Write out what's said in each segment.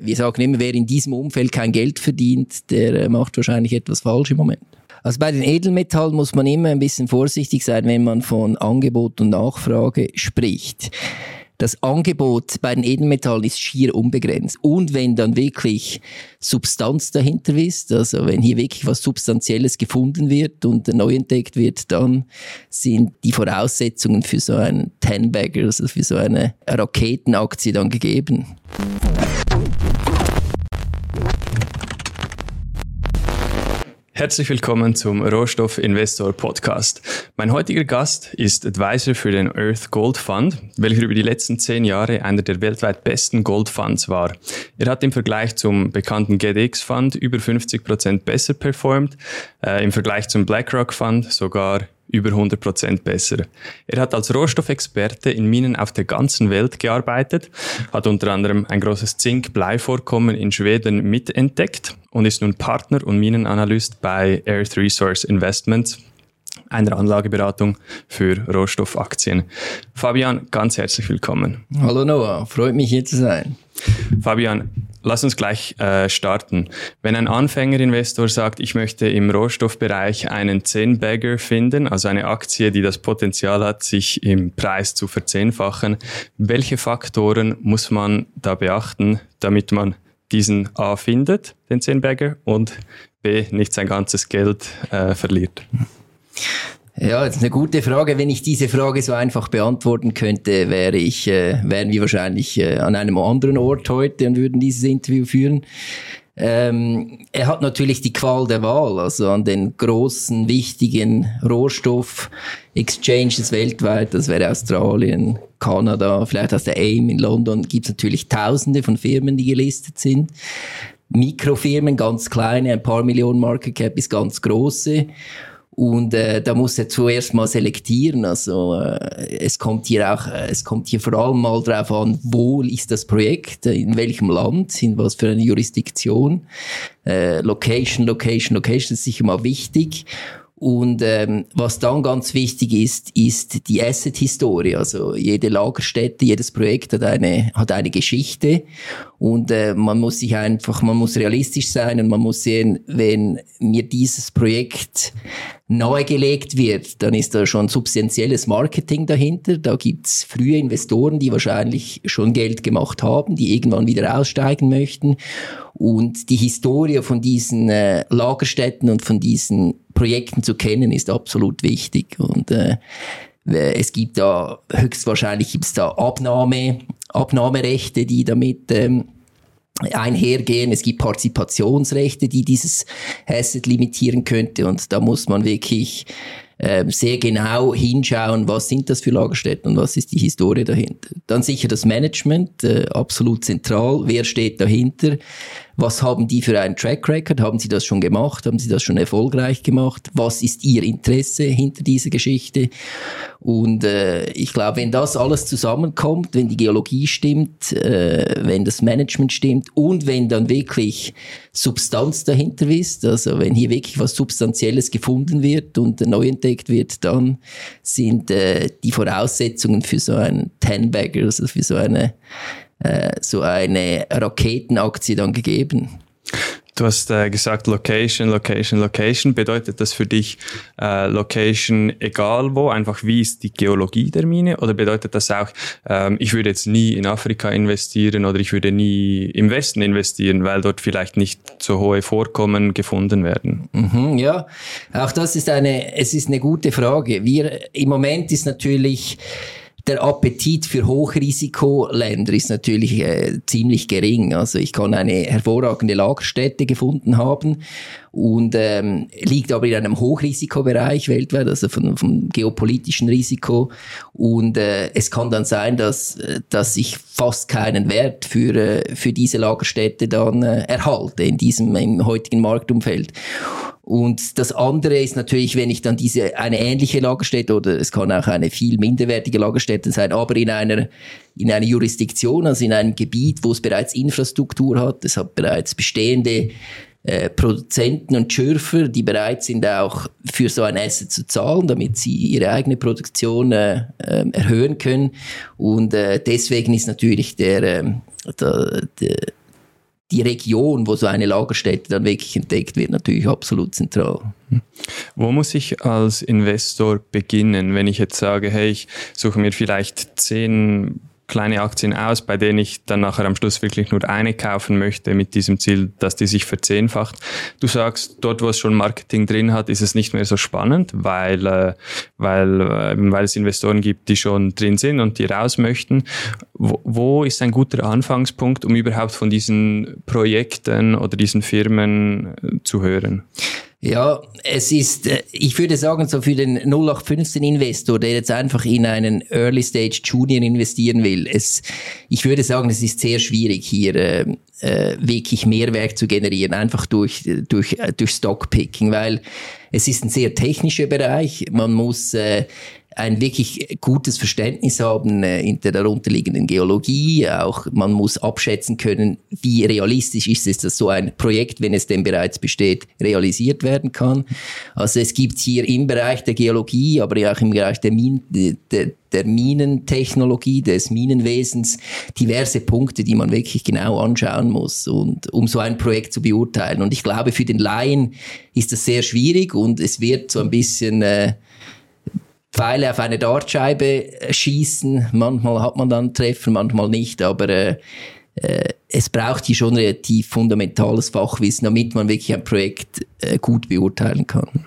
Wir sagen immer, wer in diesem Umfeld kein Geld verdient, der äh, macht wahrscheinlich etwas falsch im Moment. Also bei den Edelmetallen muss man immer ein bisschen vorsichtig sein, wenn man von Angebot und Nachfrage spricht das Angebot bei den Edelmetallen ist schier unbegrenzt. Und wenn dann wirklich Substanz dahinter ist, also wenn hier wirklich was Substanzielles gefunden wird und neu entdeckt wird, dann sind die Voraussetzungen für so einen Ten-Bagger, also für so eine Raketenaktie dann gegeben. Herzlich willkommen zum Rohstoff Investor Podcast. Mein heutiger Gast ist Advisor für den Earth Gold Fund, welcher über die letzten zehn Jahre einer der weltweit besten Gold Funds war. Er hat im Vergleich zum bekannten GDX Fund über 50 Prozent besser performt, äh, im Vergleich zum BlackRock Fund sogar über 100 Prozent besser. Er hat als Rohstoffexperte in Minen auf der ganzen Welt gearbeitet, hat unter anderem ein großes Zink-Blei-Vorkommen in Schweden mitentdeckt und ist nun Partner und Minenanalyst bei Earth Resource Investments, einer Anlageberatung für Rohstoffaktien. Fabian, ganz herzlich willkommen. Hallo Noah, freut mich hier zu sein. Fabian, lass uns gleich äh, starten. Wenn ein Anfängerinvestor sagt, ich möchte im Rohstoffbereich einen 10-Bagger finden, also eine Aktie, die das Potenzial hat, sich im Preis zu verzehnfachen, welche Faktoren muss man da beachten, damit man diesen A findet, den 10-Bagger, und B nicht sein ganzes Geld äh, verliert? Ja, das ist eine gute Frage. Wenn ich diese Frage so einfach beantworten könnte, wäre ich, äh, wären wir wahrscheinlich äh, an einem anderen Ort heute und würden dieses Interview führen. Ähm, er hat natürlich die Qual der Wahl, also an den großen, wichtigen Rohstoff-Exchanges weltweit, das wäre Australien, Kanada, vielleicht aus der AIM in London, gibt es natürlich tausende von Firmen, die gelistet sind. Mikrofirmen, ganz kleine, ein paar Millionen Market Cap bis ganz große. Und äh, da muss er zuerst mal selektieren. Also äh, es kommt hier auch, äh, es kommt hier vor allem mal darauf an, wo ist das Projekt, äh, in welchem Land, in was für eine Jurisdiktion. Äh, Location, Location, Location ist sicher mal wichtig. Und ähm, was dann ganz wichtig ist, ist die Asset-Historie. Also jede Lagerstätte, jedes Projekt hat eine, hat eine Geschichte. Und äh, man muss sich einfach, man muss realistisch sein und man muss sehen, wenn mir dieses Projekt nahegelegt wird, dann ist da schon substanzielles Marketing dahinter. Da gibt's frühe Investoren, die wahrscheinlich schon Geld gemacht haben, die irgendwann wieder aussteigen möchten. Und die Historie von diesen äh, Lagerstätten und von diesen Projekten zu kennen, ist absolut wichtig. Und äh, es gibt da höchstwahrscheinlich gibt's da Abnahme, Abnahmerechte, die damit ähm, einhergehen. Es gibt Partizipationsrechte, die dieses Asset limitieren könnte. Und da muss man wirklich äh, sehr genau hinschauen, was sind das für Lagerstätten und was ist die Historie dahinter. Dann sicher das Management, äh, absolut zentral. Wer steht dahinter? Was haben die für einen Track Record? Haben sie das schon gemacht? Haben sie das schon erfolgreich gemacht? Was ist ihr Interesse hinter dieser Geschichte? Und äh, ich glaube, wenn das alles zusammenkommt, wenn die Geologie stimmt, äh, wenn das Management stimmt und wenn dann wirklich Substanz dahinter ist, also wenn hier wirklich was Substanzielles gefunden wird und neu entdeckt wird, dann sind äh, die Voraussetzungen für so einen Ten-Bagger, also für so eine äh, so eine Raketenaktie dann gegeben. Du hast äh, gesagt Location, Location, Location. Bedeutet das für dich äh, Location egal wo? Einfach wie ist die Geologie der Mine? Oder bedeutet das auch, ähm, ich würde jetzt nie in Afrika investieren oder ich würde nie im Westen investieren, weil dort vielleicht nicht so hohe Vorkommen gefunden werden? Mhm, ja, auch das ist eine, es ist eine gute Frage. Wir, im Moment ist natürlich, der Appetit für Hochrisikoländer ist natürlich äh, ziemlich gering. Also ich kann eine hervorragende Lagerstätte gefunden haben und ähm, liegt aber in einem Hochrisikobereich weltweit, also von, vom geopolitischen Risiko. Und äh, es kann dann sein, dass, dass ich fast keinen Wert für, äh, für diese Lagerstätte dann äh, erhalte in diesem im heutigen Marktumfeld. Und das andere ist natürlich, wenn ich dann diese, eine ähnliche Lagerstätte oder es kann auch eine viel minderwertige Lagerstätte sein, aber in einer, in einer Jurisdiktion, also in einem Gebiet, wo es bereits Infrastruktur hat, es hat bereits bestehende äh, Produzenten und Schürfer, die bereit sind auch für so ein Asset zu zahlen, damit sie ihre eigene Produktion äh, äh, erhöhen können. Und äh, deswegen ist natürlich der, äh, der, der die Region, wo so eine Lagerstätte dann wirklich entdeckt wird, natürlich absolut zentral. Wo muss ich als Investor beginnen, wenn ich jetzt sage, hey, ich suche mir vielleicht zehn kleine Aktien aus, bei denen ich dann nachher am Schluss wirklich nur eine kaufen möchte mit diesem Ziel, dass die sich verzehnfacht. Du sagst, dort, wo es schon Marketing drin hat, ist es nicht mehr so spannend, weil, äh, weil, äh, weil es Investoren gibt, die schon drin sind und die raus möchten. Wo, wo ist ein guter Anfangspunkt, um überhaupt von diesen Projekten oder diesen Firmen äh, zu hören? Ja, es ist, äh, ich würde sagen, so für den 0815-Investor, der jetzt einfach in einen Early Stage Junior investieren will, es, ich würde sagen, es ist sehr schwierig, hier äh, äh, wirklich Mehrwert zu generieren, einfach durch, durch, äh, durch Stockpicking, weil es ist ein sehr technischer Bereich. Man muss äh, ein wirklich gutes Verständnis haben äh, in der darunterliegenden Geologie. Auch man muss abschätzen können, wie realistisch ist es, dass so ein Projekt, wenn es denn bereits besteht, realisiert werden kann. Also es gibt hier im Bereich der Geologie, aber auch im Bereich der, Min der, der Minentechnologie, des Minenwesens, diverse Punkte, die man wirklich genau anschauen muss, und, um so ein Projekt zu beurteilen. Und ich glaube, für den Laien ist das sehr schwierig und es wird so ein bisschen... Äh, Pfeile auf eine Dartscheibe äh, schießen. Manchmal hat man dann Treffer, manchmal nicht, aber äh, äh, es braucht hier schon relativ fundamentales Fachwissen, damit man wirklich ein Projekt äh, gut beurteilen kann.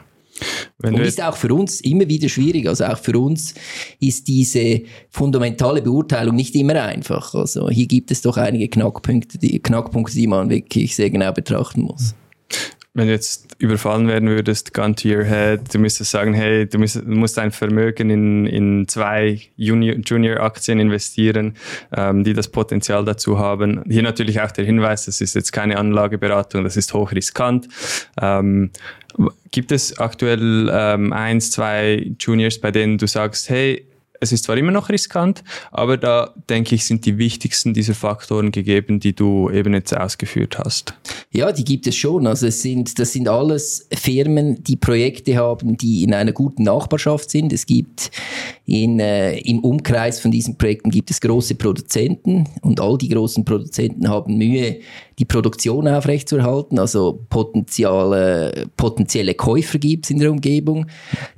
Wenn und ist auch für uns immer wieder schwierig. Also auch für uns ist diese fundamentale Beurteilung nicht immer einfach. Also hier gibt es doch einige Knackpunkte, die, Knackpunkte, die man wirklich sehr genau betrachten muss wenn du jetzt überfallen werden würdest, gun to your head, du müsstest sagen, hey, du musst, dein Vermögen in, in zwei Junior-Aktien investieren, ähm, die das Potenzial dazu haben. Hier natürlich auch der Hinweis, das ist jetzt keine Anlageberatung, das ist hochriskant. Ähm, gibt es aktuell ähm, eins, zwei Juniors, bei denen du sagst, hey, es ist zwar immer noch riskant, aber da denke ich, sind die wichtigsten dieser Faktoren gegeben, die du eben jetzt ausgeführt hast. Ja, die gibt es schon. Also es sind, das sind alles Firmen, die Projekte haben, die in einer guten Nachbarschaft sind. Es gibt in, äh, im Umkreis von diesen Projekten gibt es große Produzenten und all die großen Produzenten haben Mühe, die Produktion aufrechtzuerhalten, also potenzielle, potenzielle Käufer gibt es in der Umgebung.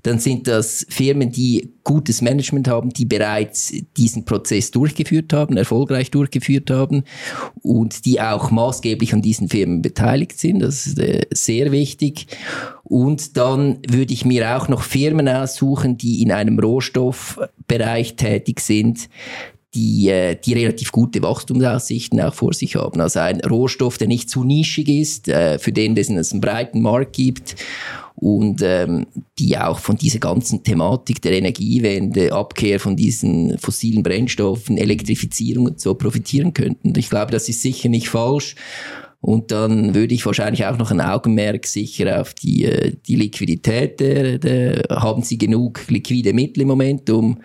Dann sind das Firmen, die gutes Management haben, die bereits diesen Prozess durchgeführt haben, erfolgreich durchgeführt haben und die auch maßgeblich an diesen Firmen beteiligt sind. Das ist äh, sehr wichtig. Und dann würde ich mir auch noch Firmen aussuchen, die in einem Rohstoffbereich tätig sind, die, äh, die relativ gute Wachstumsaussichten auch vor sich haben. Also ein Rohstoff, der nicht zu nischig ist, äh, für den es einen breiten Markt gibt und ähm, die auch von dieser ganzen Thematik der Energiewende, Abkehr von diesen fossilen Brennstoffen, Elektrifizierung und so profitieren könnten. Ich glaube, das ist sicher nicht falsch. Und dann würde ich wahrscheinlich auch noch ein Augenmerk sicher auf die, äh, die Liquidität. Der, der, haben Sie genug liquide Mittel im Moment, um,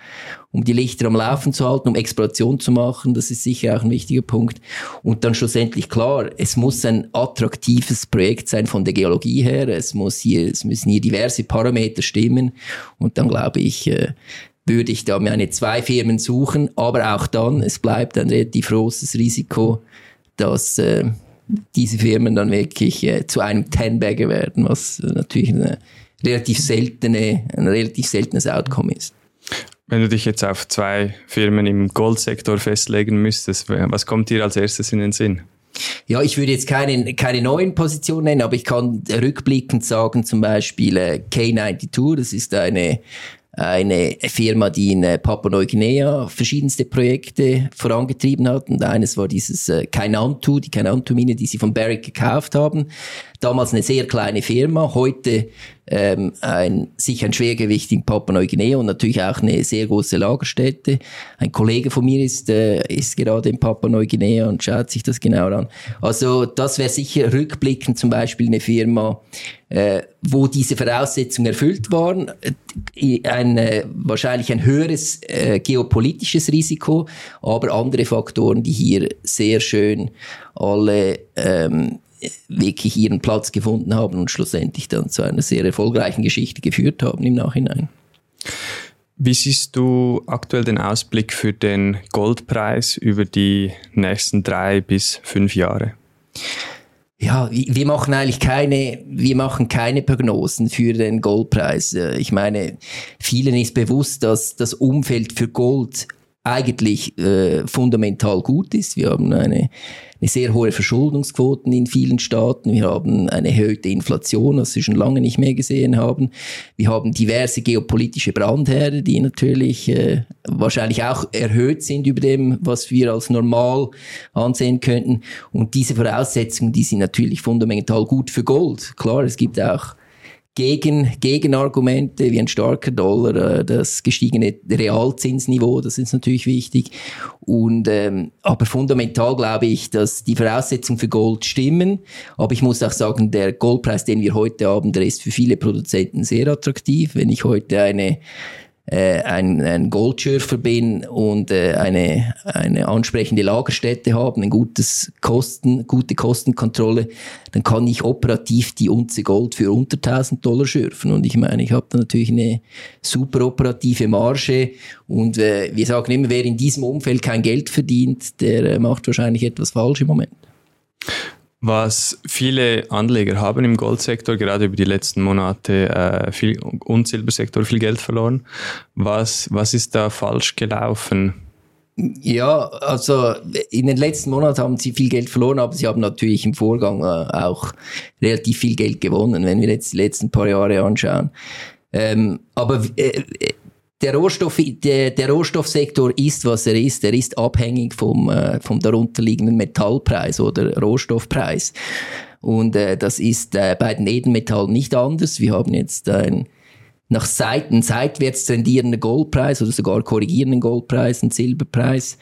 um die Lichter am Laufen zu halten, um Exploration zu machen? Das ist sicher auch ein wichtiger Punkt. Und dann schlussendlich klar, es muss ein attraktives Projekt sein von der Geologie her. Es muss hier, es müssen hier diverse Parameter stimmen. Und dann glaube ich, äh, würde ich da meine zwei Firmen suchen. Aber auch dann, es bleibt ein relativ großes Risiko, dass, äh, diese Firmen dann wirklich äh, zu einem Ten-Bagger werden, was natürlich eine relativ seltene, ein relativ seltenes Outcome ist. Wenn du dich jetzt auf zwei Firmen im Goldsektor festlegen müsstest, was kommt dir als erstes in den Sinn? Ja, ich würde jetzt keine, keine neuen Positionen nennen, aber ich kann rückblickend sagen, zum Beispiel äh, K92, das ist eine eine Firma, die in äh, Papua-Neuguinea verschiedenste Projekte vorangetrieben hat. Und eines war dieses äh, Kainantu, die Kainantu-Mine, die sie von Barrick gekauft haben. Damals eine sehr kleine Firma, heute ähm, ein, sicher ein Schwergewicht in Papua-Neuguinea und natürlich auch eine sehr große Lagerstätte. Ein Kollege von mir ist, äh, ist gerade in Papua-Neuguinea und schaut sich das genau an. Also das wäre sicher rückblickend zum Beispiel eine Firma, äh, wo diese Voraussetzungen erfüllt waren. Äh, ein, äh, wahrscheinlich ein höheres äh, geopolitisches Risiko, aber andere Faktoren, die hier sehr schön alle ähm, wirklich ihren Platz gefunden haben und schlussendlich dann zu einer sehr erfolgreichen Geschichte geführt haben im Nachhinein. Wie siehst du aktuell den Ausblick für den Goldpreis über die nächsten drei bis fünf Jahre? Ja, wir machen eigentlich keine, wir machen keine Prognosen für den Goldpreis. Äh, ich meine, vielen ist bewusst, dass das Umfeld für Gold eigentlich äh, fundamental gut ist. Wir haben eine eine sehr hohe Verschuldungsquoten in vielen Staaten. Wir haben eine erhöhte Inflation, was wir schon lange nicht mehr gesehen haben. Wir haben diverse geopolitische Brandherde, die natürlich äh, wahrscheinlich auch erhöht sind über dem, was wir als normal ansehen könnten. Und diese Voraussetzungen, die sind natürlich fundamental gut für Gold. Klar, es gibt auch gegen, Gegenargumente wie ein starker Dollar, äh, das gestiegene Realzinsniveau, das ist natürlich wichtig. Und, ähm, aber fundamental glaube ich, dass die Voraussetzungen für Gold stimmen. Aber ich muss auch sagen, der Goldpreis, den wir heute haben, der ist für viele Produzenten sehr attraktiv. Wenn ich heute eine äh, ein, ein Goldschürfer bin und äh, eine, eine ansprechende Lagerstätte haben, ein gutes Kosten, gute Kostenkontrolle, dann kann ich operativ die Unze Gold für unter 1000 Dollar schürfen. Und ich meine, ich habe da natürlich eine super operative Marge. Und äh, wir sagen immer, wer in diesem Umfeld kein Geld verdient, der äh, macht wahrscheinlich etwas falsch im Moment. Was viele Anleger haben im Goldsektor gerade über die letzten Monate äh, viel, und Silbersektor viel Geld verloren. Was, was ist da falsch gelaufen? Ja, also in den letzten Monaten haben sie viel Geld verloren, aber sie haben natürlich im Vorgang äh, auch relativ viel Geld gewonnen, wenn wir jetzt die letzten paar Jahre anschauen. Ähm, aber äh, der, Rohstoff, der, der Rohstoffsektor ist, was er ist. Er ist abhängig vom, äh, vom darunterliegenden Metallpreis oder Rohstoffpreis. Und äh, das ist äh, bei den Edelmetallen nicht anders. Wir haben jetzt ein nach Seiten seitwärts trendierenden Goldpreis oder sogar korrigierenden Goldpreis, einen Silberpreis.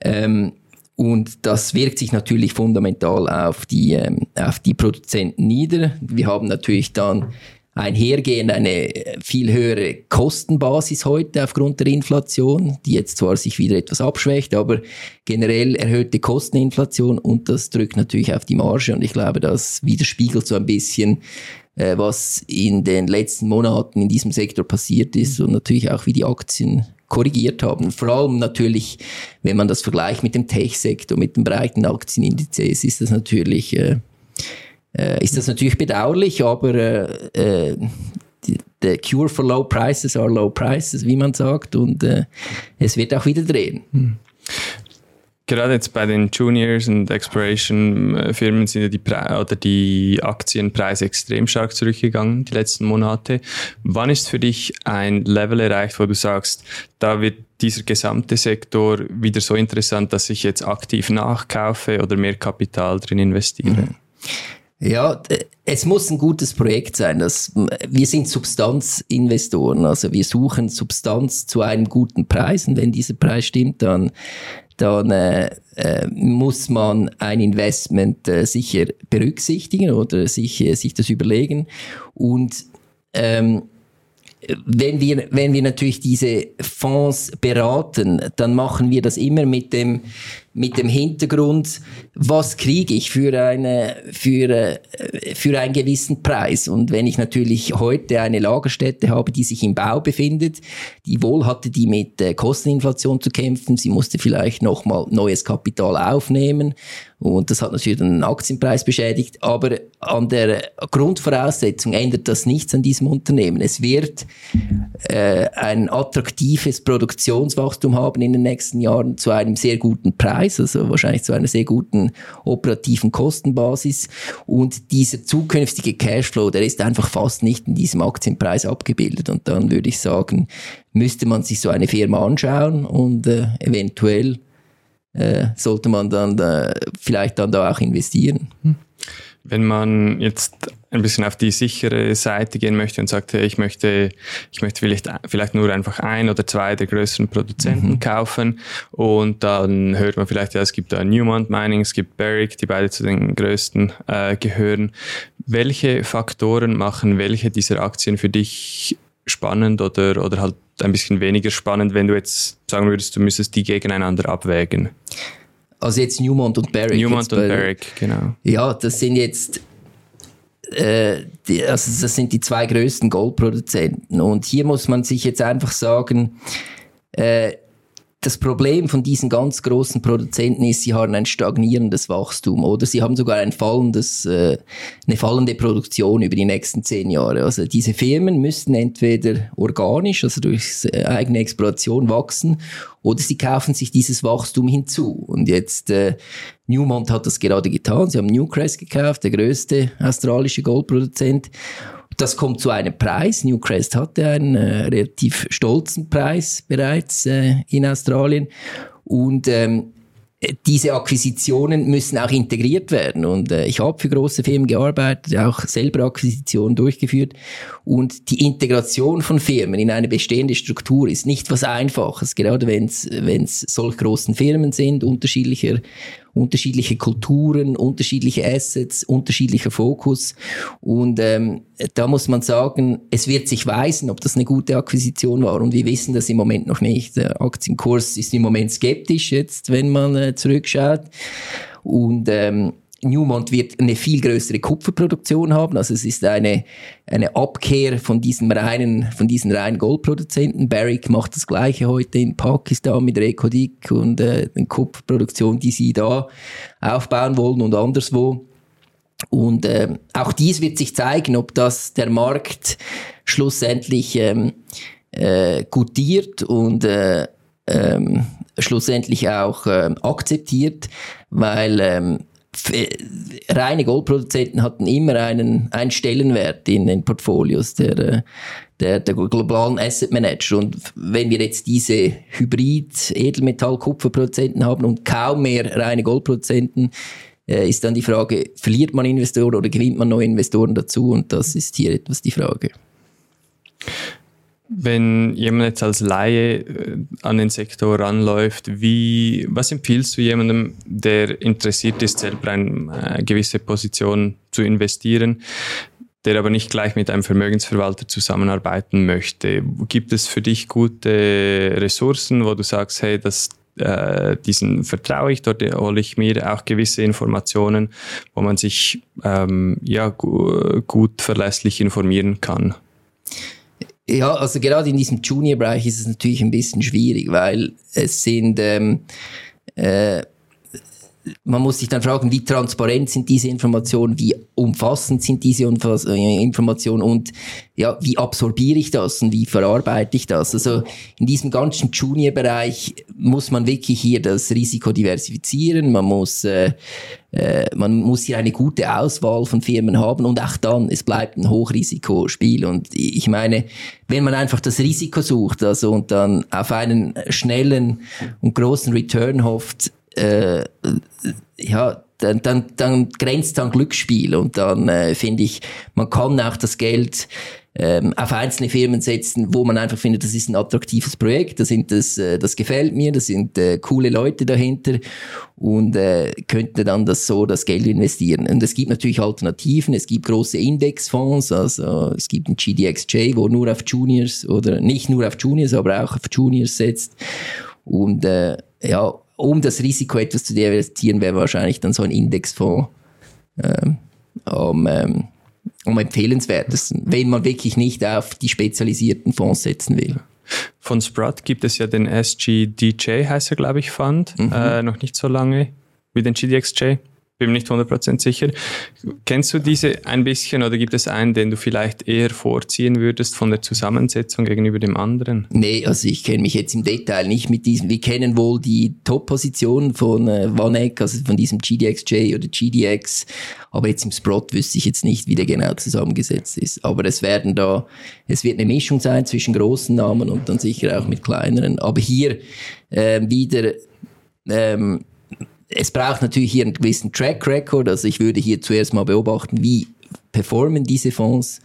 Ähm, und das wirkt sich natürlich fundamental auf die, ähm, auf die Produzenten nieder. Wir haben natürlich dann einhergehend eine viel höhere Kostenbasis heute aufgrund der Inflation, die jetzt zwar sich wieder etwas abschwächt, aber generell erhöhte Kosteninflation und das drückt natürlich auf die Marge und ich glaube, das widerspiegelt so ein bisschen, äh, was in den letzten Monaten in diesem Sektor passiert ist und natürlich auch wie die Aktien korrigiert haben. Vor allem natürlich, wenn man das vergleicht mit dem Tech-Sektor, mit den breiten Aktienindizes, ist das natürlich äh, äh, ist das natürlich bedauerlich, aber äh, äh the cure for low prices are low prices, wie man sagt, und äh, es wird auch wieder drehen. Hm. Gerade jetzt bei den Juniors und Exploration-Firmen äh, sind ja die, Pre oder die Aktienpreise extrem stark zurückgegangen die letzten Monate. Wann ist für dich ein Level erreicht, wo du sagst, da wird dieser gesamte Sektor wieder so interessant, dass ich jetzt aktiv nachkaufe oder mehr Kapital drin investiere? Mhm. Ja, es muss ein gutes Projekt sein. Das, wir sind Substanzinvestoren, also wir suchen Substanz zu einem guten Preis und wenn dieser Preis stimmt, dann, dann äh, äh, muss man ein Investment äh, sicher berücksichtigen oder sich, äh, sich das überlegen. Und ähm, wenn wir, wenn wir natürlich diese Fonds beraten, dann machen wir das immer mit dem, mit dem Hintergrund, was kriege ich für, eine, für, äh, für einen gewissen Preis. Und wenn ich natürlich heute eine Lagerstätte habe, die sich im Bau befindet, die wohl hatte die mit äh, Kosteninflation zu kämpfen, sie musste vielleicht nochmal neues Kapital aufnehmen und das hat natürlich den Aktienpreis beschädigt, aber an der Grundvoraussetzung ändert das nichts an diesem Unternehmen. Es wird äh, ein attraktives Produktionswachstum haben in den nächsten Jahren zu einem sehr guten Preis, also wahrscheinlich zu einer sehr guten operativen Kostenbasis. Und dieser zukünftige Cashflow, der ist einfach fast nicht in diesem Aktienpreis abgebildet. Und dann würde ich sagen, müsste man sich so eine Firma anschauen und äh, eventuell äh, sollte man dann äh, vielleicht dann da auch investieren. Hm. Wenn man jetzt ein bisschen auf die sichere Seite gehen möchte und sagt, hey, ich möchte, ich möchte vielleicht, vielleicht nur einfach ein oder zwei der größeren Produzenten mhm. kaufen und dann hört man vielleicht, ja, es gibt da Newmont Mining, es gibt Barrick, die beide zu den größten äh, gehören. Welche Faktoren machen welche dieser Aktien für dich spannend oder, oder halt ein bisschen weniger spannend, wenn du jetzt sagen würdest, du müsstest die gegeneinander abwägen? Also jetzt Newmont und Barrick. Newmont und Barrick, genau. Ja, das sind jetzt äh, die, also das sind die zwei größten Goldproduzenten. Und hier muss man sich jetzt einfach sagen, äh, das Problem von diesen ganz großen Produzenten ist, sie haben ein stagnierendes Wachstum oder sie haben sogar ein fallendes, äh, eine fallende Produktion über die nächsten zehn Jahre. Also diese Firmen müssten entweder organisch, also durch äh, eigene Exploration wachsen, oder sie kaufen sich dieses Wachstum hinzu. Und jetzt äh, Newmont hat das gerade getan. Sie haben Newcrest gekauft, der größte australische Goldproduzent. Das kommt zu einem Preis. Newcrest hatte einen äh, relativ stolzen Preis bereits äh, in Australien. Und ähm, diese Akquisitionen müssen auch integriert werden. Und äh, ich habe für große Firmen gearbeitet, auch selber Akquisitionen durchgeführt. Und die Integration von Firmen in eine bestehende Struktur ist nicht was Einfaches, gerade wenn es solch großen Firmen sind, unterschiedlicher unterschiedliche Kulturen, unterschiedliche Assets, unterschiedlicher Fokus. Und ähm, da muss man sagen, es wird sich weisen, ob das eine gute Akquisition war. Und wir wissen das im Moment noch nicht. Der Aktienkurs ist im Moment skeptisch jetzt, wenn man äh, zurückschaut. Und ähm, Newmont wird eine viel größere Kupferproduktion haben. Also es ist eine, eine Abkehr von diesem reinen, von diesen reinen Goldproduzenten. Barrick macht das Gleiche heute in Pakistan mit Rekodik und äh, den Kupferproduktion, die sie da aufbauen wollen und anderswo. Und äh, auch dies wird sich zeigen, ob das der Markt schlussendlich ähm, äh, gutiert und äh, ähm, schlussendlich auch ähm, akzeptiert, weil ähm, äh, reine Goldproduzenten hatten immer einen, einen Stellenwert in den Portfolios der, äh, der, der globalen Asset Manager. Und wenn wir jetzt diese Hybrid-Edelmetall-Kupferproduzenten haben und kaum mehr reine Goldproduzenten, äh, ist dann die Frage, verliert man Investoren oder gewinnt man neue Investoren dazu? Und das ist hier etwas die Frage. Wenn jemand jetzt als Laie äh, an den Sektor ranläuft, wie, was empfiehlst du jemandem, der interessiert ist, selber eine äh, gewisse Position zu investieren, der aber nicht gleich mit einem Vermögensverwalter zusammenarbeiten möchte? Gibt es für dich gute Ressourcen, wo du sagst, hey, das, äh, diesen vertraue ich, dort hole ich mir auch gewisse Informationen, wo man sich ähm, ja, gu gut verlässlich informieren kann? Ja, also gerade in diesem Junior-Bereich ist es natürlich ein bisschen schwierig, weil es sind ähm, äh, man muss sich dann fragen, wie transparent sind diese Informationen, wie umfassend sind diese äh, Informationen und ja, wie absorbiere ich das und wie verarbeite ich das? Also in diesem ganzen Junior-Bereich muss man wirklich hier das Risiko diversifizieren, man muss, äh, äh, man muss hier eine gute Auswahl von Firmen haben und auch dann, es bleibt ein Hochrisikospiel und ich meine, wenn man einfach das Risiko sucht, also und dann auf einen schnellen und großen Return hofft, äh, ja, dann, dann, dann grenzt an Glücksspiel und dann äh, finde ich, man kann auch das Geld ähm, auf einzelne Firmen setzen, wo man einfach findet, das ist ein attraktives Projekt, das, sind das, äh, das gefällt mir, das sind äh, coole Leute dahinter und äh, könnte dann das so das Geld investieren. Und es gibt natürlich Alternativen, es gibt große Indexfonds, also es gibt ein GDXJ, wo nur auf Juniors oder nicht nur auf Juniors, aber auch auf Juniors setzt und äh, ja, um das Risiko etwas zu diversifizieren, wäre wahrscheinlich dann so ein Indexfonds ähm, um, ähm, um empfehlenswertesten, wenn man wirklich nicht auf die spezialisierten Fonds setzen will. Von Sprott gibt es ja den SGDJ, heißt er, glaube ich, Fund, mhm. äh, noch nicht so lange wie den GDXJ bin mir nicht 100% sicher. Kennst du diese ein bisschen oder gibt es einen, den du vielleicht eher vorziehen würdest von der Zusammensetzung gegenüber dem anderen? Nee, also ich kenne mich jetzt im Detail nicht mit diesem. Wir kennen wohl die Top-Position von äh, Vanek, also von diesem GDXJ oder GDX, aber jetzt im Sprott wüsste ich jetzt nicht, wie der genau zusammengesetzt ist. Aber es werden da, es wird eine Mischung sein zwischen großen Namen und dann sicher auch mit kleineren. Aber hier äh, wieder ähm, es braucht natürlich hier einen gewissen Track Record. Also ich würde hier zuerst mal beobachten, wie performen diese Fonds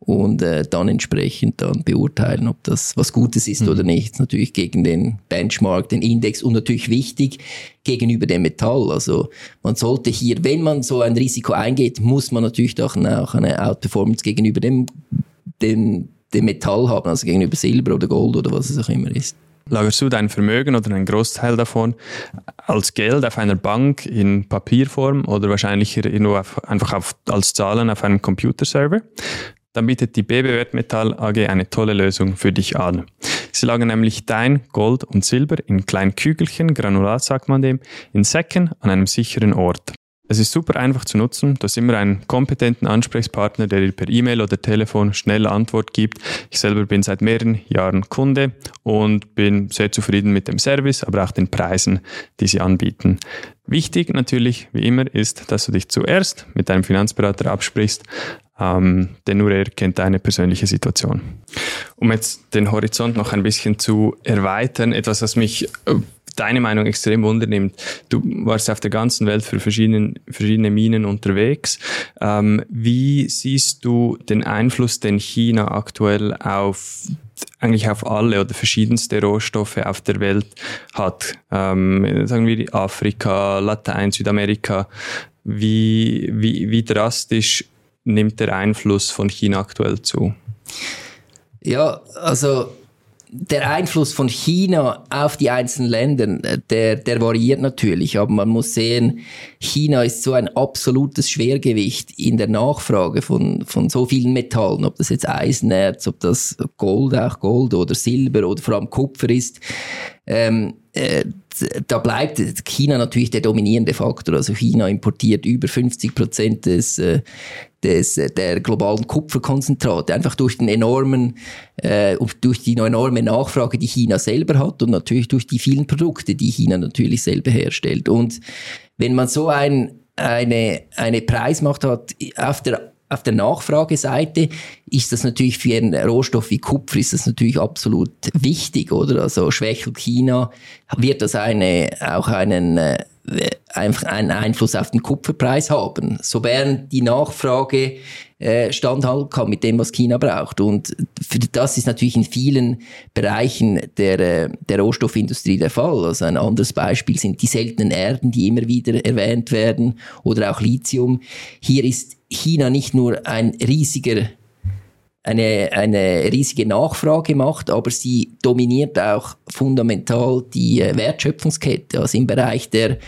und äh, dann entsprechend dann beurteilen, ob das was Gutes ist mhm. oder nicht. Natürlich gegen den Benchmark, den Index und natürlich wichtig gegenüber dem Metall. Also man sollte hier, wenn man so ein Risiko eingeht, muss man natürlich auch eine Outperformance gegenüber dem, dem, dem Metall haben, also gegenüber Silber oder Gold oder was es auch immer ist. Lagerst du dein Vermögen oder einen Großteil davon als Geld auf einer Bank in Papierform oder wahrscheinlich nur auf, einfach auf, als Zahlen auf einem Computerserver? Dann bietet die BB Wertmetall AG eine tolle Lösung für dich an. Sie lagern nämlich dein Gold und Silber in kleinen Kügelchen, Granulat sagt man dem, in Säcken an einem sicheren Ort. Es ist super einfach zu nutzen. Du hast immer einen kompetenten Ansprechpartner, der dir per E-Mail oder Telefon schnell Antwort gibt. Ich selber bin seit mehreren Jahren Kunde und bin sehr zufrieden mit dem Service, aber auch den Preisen, die sie anbieten. Wichtig natürlich, wie immer, ist, dass du dich zuerst mit deinem Finanzberater absprichst, ähm, denn nur er kennt deine persönliche Situation. Um jetzt den Horizont noch ein bisschen zu erweitern, etwas, was mich äh, deine Meinung extrem wundernimmt. Du warst auf der ganzen Welt für verschiedene, verschiedene Minen unterwegs. Ähm, wie siehst du den Einfluss, den China aktuell auf eigentlich auf alle oder verschiedenste Rohstoffe auf der Welt hat? Ähm, sagen wir Afrika, Latein, Südamerika. Wie, wie, wie drastisch nimmt der Einfluss von China aktuell zu? Ja, also der Einfluss von China auf die einzelnen Länder, äh, der, der variiert natürlich, aber man muss sehen, China ist so ein absolutes Schwergewicht in der Nachfrage von, von so vielen Metallen, ob das jetzt Eisenerz, ob das Gold, auch Gold oder Silber oder vor allem Kupfer ist. Ähm, äh, da bleibt China natürlich der dominierende Faktor. Also China importiert über 50 Prozent des, äh, des, äh, der globalen Kupferkonzentrate, einfach durch den enormen, äh, durch die enorme Nachfrage, die China selber hat und natürlich durch die vielen Produkte, die China natürlich selber herstellt. Und wenn man so ein, eine, eine Preismacht hat auf der auf der Nachfrageseite ist das natürlich für einen Rohstoff wie Kupfer ist das natürlich absolut wichtig, oder? Also schwächelt China, wird das eine, auch einen, äh, einfach einen Einfluss auf den Kupferpreis haben. So während die Nachfrage äh, standhalten kann mit dem, was China braucht. Und das ist natürlich in vielen Bereichen der, äh, der Rohstoffindustrie der Fall. Also ein anderes Beispiel sind die seltenen Erden, die immer wieder erwähnt werden, oder auch Lithium. Hier ist China nicht nur ein riesiger eine, eine riesige Nachfrage macht, aber sie dominiert auch fundamental die äh, Wertschöpfungskette, also im Bereich der,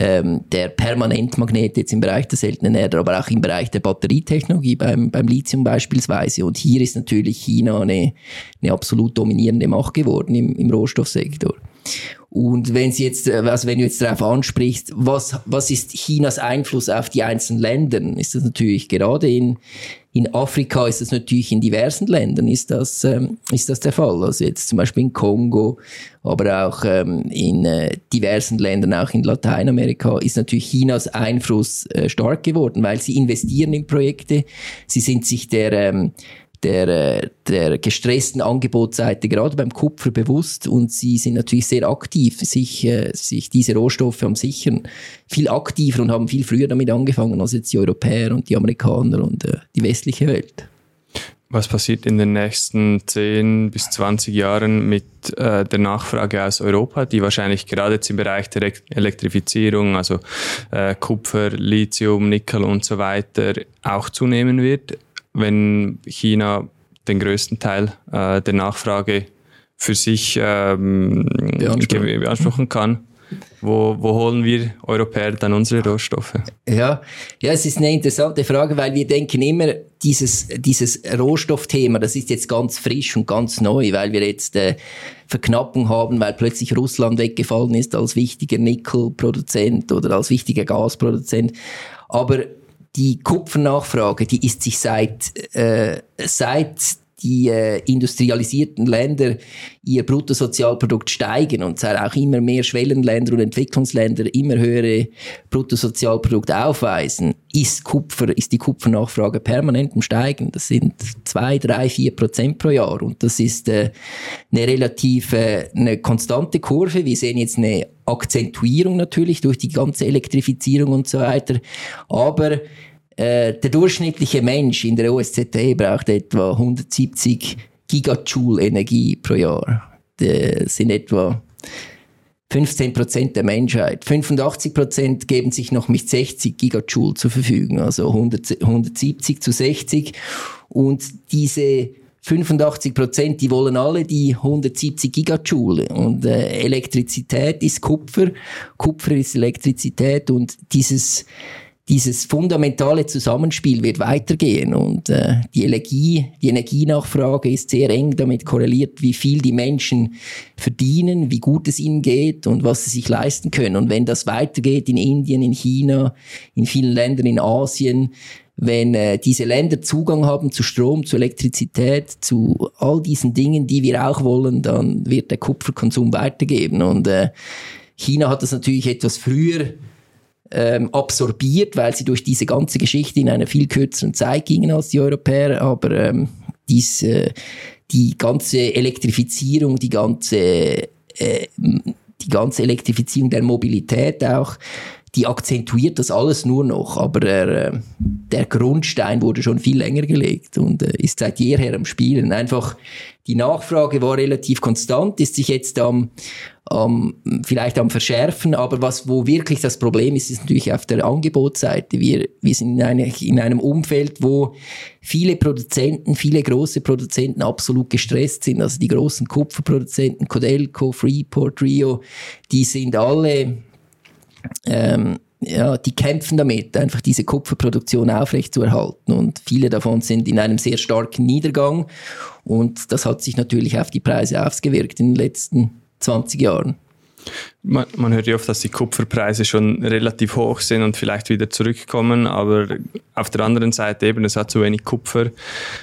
ähm, der Permanentmagnete, jetzt im Bereich der seltenen Erde, aber auch im Bereich der Batterietechnologie, beim, beim Lithium beispielsweise. Und hier ist natürlich China eine, eine absolut dominierende Macht geworden im, im Rohstoffsektor. Und wenn Sie jetzt, äh, also wenn du jetzt darauf ansprichst, was, was ist Chinas Einfluss auf die einzelnen Länder, ist das natürlich gerade in, in Afrika ist das natürlich in diversen Ländern ist das, ähm, ist das der Fall. Also jetzt zum Beispiel in Kongo, aber auch ähm, in äh, diversen Ländern, auch in Lateinamerika, ist natürlich Chinas Einfluss äh, stark geworden, weil sie investieren in Projekte, sie sind sich der, ähm, der, äh, der gestressten Angebotsseite gerade beim Kupfer bewusst und sie sind natürlich sehr aktiv, sich, äh, sich diese Rohstoffe am sichern. Viel aktiver und haben viel früher damit angefangen als jetzt die Europäer und die Amerikaner und äh, die westliche Welt. Was passiert in den nächsten 10 bis 20 Jahren mit äh, der Nachfrage aus Europa, die wahrscheinlich gerade jetzt im Bereich der Elektrifizierung, also Kupfer, Lithium, Nickel und so weiter, auch zunehmen wird? Wenn China den größten Teil äh, der Nachfrage für sich ähm, beanspruchen. beanspruchen kann. Wo, wo holen wir Europäer dann unsere Rohstoffe? Ja, ja, es ist eine interessante Frage, weil wir denken immer, dieses, dieses Rohstoffthema, das ist jetzt ganz frisch und ganz neu, weil wir jetzt äh, Verknappung haben, weil plötzlich Russland weggefallen ist als wichtiger Nickelproduzent oder als wichtiger Gasproduzent. Aber die Kupfernachfrage, die ist sich seit, äh, seit die äh, industrialisierten Länder ihr Bruttosozialprodukt steigen und auch immer mehr Schwellenländer und Entwicklungsländer immer höhere Bruttosozialprodukte aufweisen, ist Kupfer, ist die Kupfernachfrage permanent im Steigen. Das sind zwei, drei, vier Prozent pro Jahr und das ist äh, eine relativ äh, eine konstante Kurve. Wir sehen jetzt eine Akzentuierung natürlich durch die ganze Elektrifizierung und so weiter, aber äh, der durchschnittliche Mensch in der OSZE braucht etwa 170 Gigajoule Energie pro Jahr. Das sind etwa 15 Prozent der Menschheit. 85 Prozent geben sich noch mit 60 Gigajoule zur Verfügung, also 100, 170 zu 60. Und diese 85 Prozent, die wollen alle die 170 Gigajoule. Und äh, Elektrizität ist Kupfer, Kupfer ist Elektrizität und dieses dieses fundamentale Zusammenspiel wird weitergehen und äh, die Energie, die Energienachfrage ist sehr eng damit korreliert, wie viel die Menschen verdienen, wie gut es ihnen geht und was sie sich leisten können. Und wenn das weitergeht in Indien, in China, in vielen Ländern in Asien, wenn äh, diese Länder Zugang haben zu Strom, zu Elektrizität, zu all diesen Dingen, die wir auch wollen, dann wird der Kupferkonsum weitergeben. Und äh, China hat das natürlich etwas früher ähm, absorbiert, weil sie durch diese ganze Geschichte in einer viel kürzeren Zeit gingen als die Europäer. Aber ähm, dies, äh, die ganze Elektrifizierung, die ganze, äh, die ganze Elektrifizierung der Mobilität auch, die akzentuiert das alles nur noch, aber der, äh, der Grundstein wurde schon viel länger gelegt und äh, ist seit jeher am Spielen. Einfach die Nachfrage war relativ konstant, ist sich jetzt am, am vielleicht am verschärfen, aber was wo wirklich das Problem ist, ist natürlich auf der Angebotsseite. Wir, wir sind in, eine, in einem Umfeld, wo viele Produzenten, viele große Produzenten absolut gestresst sind. Also die großen Kupferproduzenten, Codelco, Freeport, Rio, die sind alle ähm, ja, die kämpfen damit, einfach diese Kupferproduktion aufrechtzuerhalten. Und viele davon sind in einem sehr starken Niedergang. Und das hat sich natürlich auf die Preise ausgewirkt in den letzten 20 Jahren. Man, man, hört ja oft, dass die Kupferpreise schon relativ hoch sind und vielleicht wieder zurückkommen, aber auf der anderen Seite eben, es hat zu wenig Kupfer.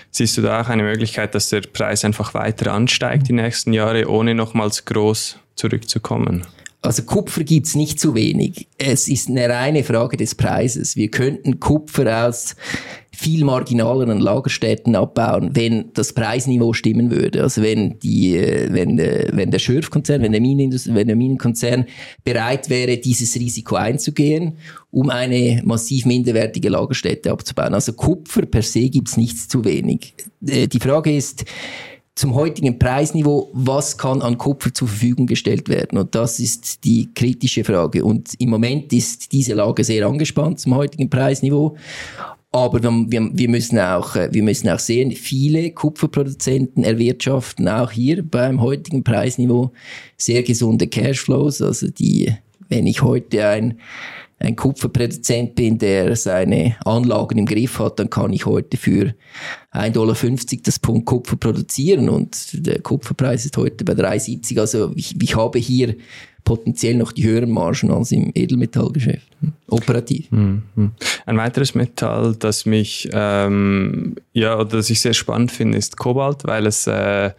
Siehst du da auch eine Möglichkeit, dass der Preis einfach weiter ansteigt die nächsten Jahre, ohne nochmals groß zurückzukommen? Also Kupfer gibt's nicht zu wenig. Es ist eine reine Frage des Preises. Wir könnten Kupfer aus viel marginaleren Lagerstätten abbauen, wenn das Preisniveau stimmen würde. Also wenn die, äh, wenn der, wenn der Schürfkonzern, wenn der, wenn der Minenkonzern bereit wäre, dieses Risiko einzugehen, um eine massiv minderwertige Lagerstätte abzubauen. Also Kupfer per se gibt's nichts zu wenig. Äh, die Frage ist, zum heutigen Preisniveau, was kann an Kupfer zur Verfügung gestellt werden? Und das ist die kritische Frage. Und im Moment ist diese Lage sehr angespannt zum heutigen Preisniveau. Aber wir, wir, müssen auch, äh, wir müssen auch sehen, viele Kupferproduzenten erwirtschaften auch hier beim heutigen Preisniveau sehr gesunde Cashflows. Also die, wenn ich heute ein ein Kupferproduzent bin, der seine Anlagen im Griff hat, dann kann ich heute für 1,50 Dollar das Pfund Kupfer produzieren und der Kupferpreis ist heute bei 3,70. Also ich, ich habe hier potenziell noch die höheren Margen als im Edelmetallgeschäft. Operativ. Mhm. Ein weiteres Metall, das mich ähm, ja oder das ich sehr spannend finde, ist Kobalt, weil es äh,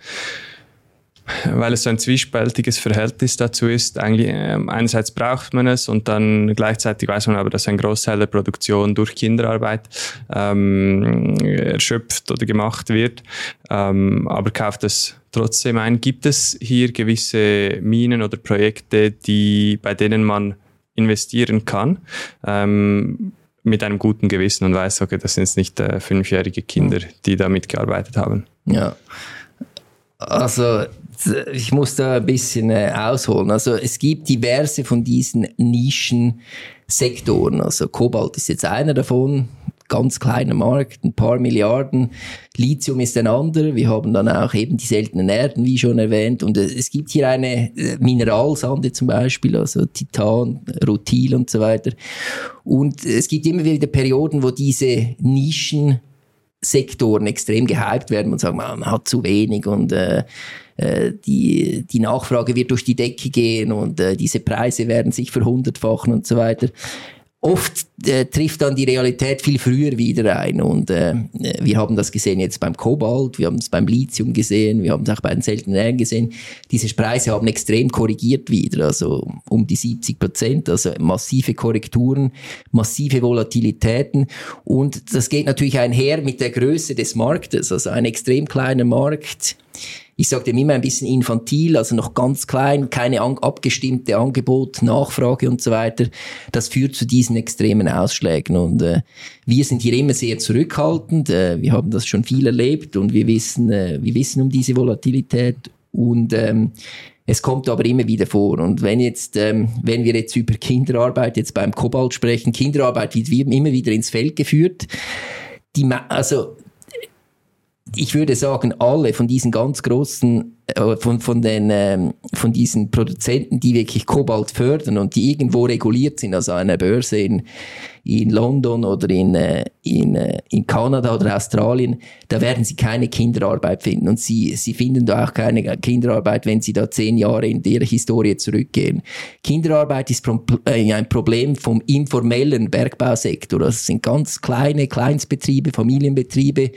weil es so ein zwiespältiges Verhältnis dazu ist. Eigentlich, äh, einerseits braucht man es und dann gleichzeitig weiß man aber, dass ein Großteil der Produktion durch Kinderarbeit ähm, erschöpft oder gemacht wird, ähm, aber kauft es trotzdem ein. Gibt es hier gewisse Minen oder Projekte, die, bei denen man investieren kann? Ähm, mit einem guten Gewissen und weiß, okay, das sind jetzt nicht äh, fünfjährige Kinder, die da mitgearbeitet haben. Ja, also ich muss da ein bisschen äh, ausholen. Also es gibt diverse von diesen Nischensektoren. Also Kobalt ist jetzt einer davon, ganz kleiner Markt, ein paar Milliarden. Lithium ist ein anderer. Wir haben dann auch eben die seltenen Erden, wie schon erwähnt. Und es gibt hier eine äh, Mineralsande zum Beispiel, also Titan, Rutil und so weiter. Und es gibt immer wieder Perioden, wo diese Nischen Sektoren extrem gehypt werden und sagen, man hat zu wenig und äh, äh, die, die Nachfrage wird durch die Decke gehen und äh, diese Preise werden sich verhundertfachen und so weiter. Oft äh, trifft dann die Realität viel früher wieder ein. Und äh, wir haben das gesehen jetzt beim Kobalt, wir haben es beim Lithium gesehen, wir haben es auch bei den seltenen Erden gesehen. Diese Preise haben extrem korrigiert wieder, also um die 70 Prozent, also massive Korrekturen, massive Volatilitäten. Und das geht natürlich einher mit der Größe des Marktes, also ein extrem kleiner Markt ich sage dem immer ein bisschen infantil, also noch ganz klein, keine an, abgestimmte Angebot, Nachfrage und so weiter. Das führt zu diesen extremen Ausschlägen und äh, wir sind hier immer sehr zurückhaltend. Äh, wir haben das schon viel erlebt und wir wissen, äh, wir wissen um diese Volatilität und ähm, es kommt aber immer wieder vor. Und wenn jetzt, ähm, wenn wir jetzt über Kinderarbeit jetzt beim Kobalt sprechen, Kinderarbeit wird immer wieder ins Feld geführt. Die, also ich würde sagen, alle von diesen ganz großen von, von, den, ähm, von diesen Produzenten, die wirklich Kobalt fördern und die irgendwo reguliert sind, also eine Börse in, in London oder in, äh, in, äh, in Kanada oder Australien, da werden sie keine Kinderarbeit finden. Und sie, sie finden da auch keine Kinderarbeit, wenn sie da zehn Jahre in ihre Historie zurückgehen. Kinderarbeit ist äh, ein Problem vom informellen Bergbausektor. Das sind ganz kleine Kleinstbetriebe, Familienbetriebe,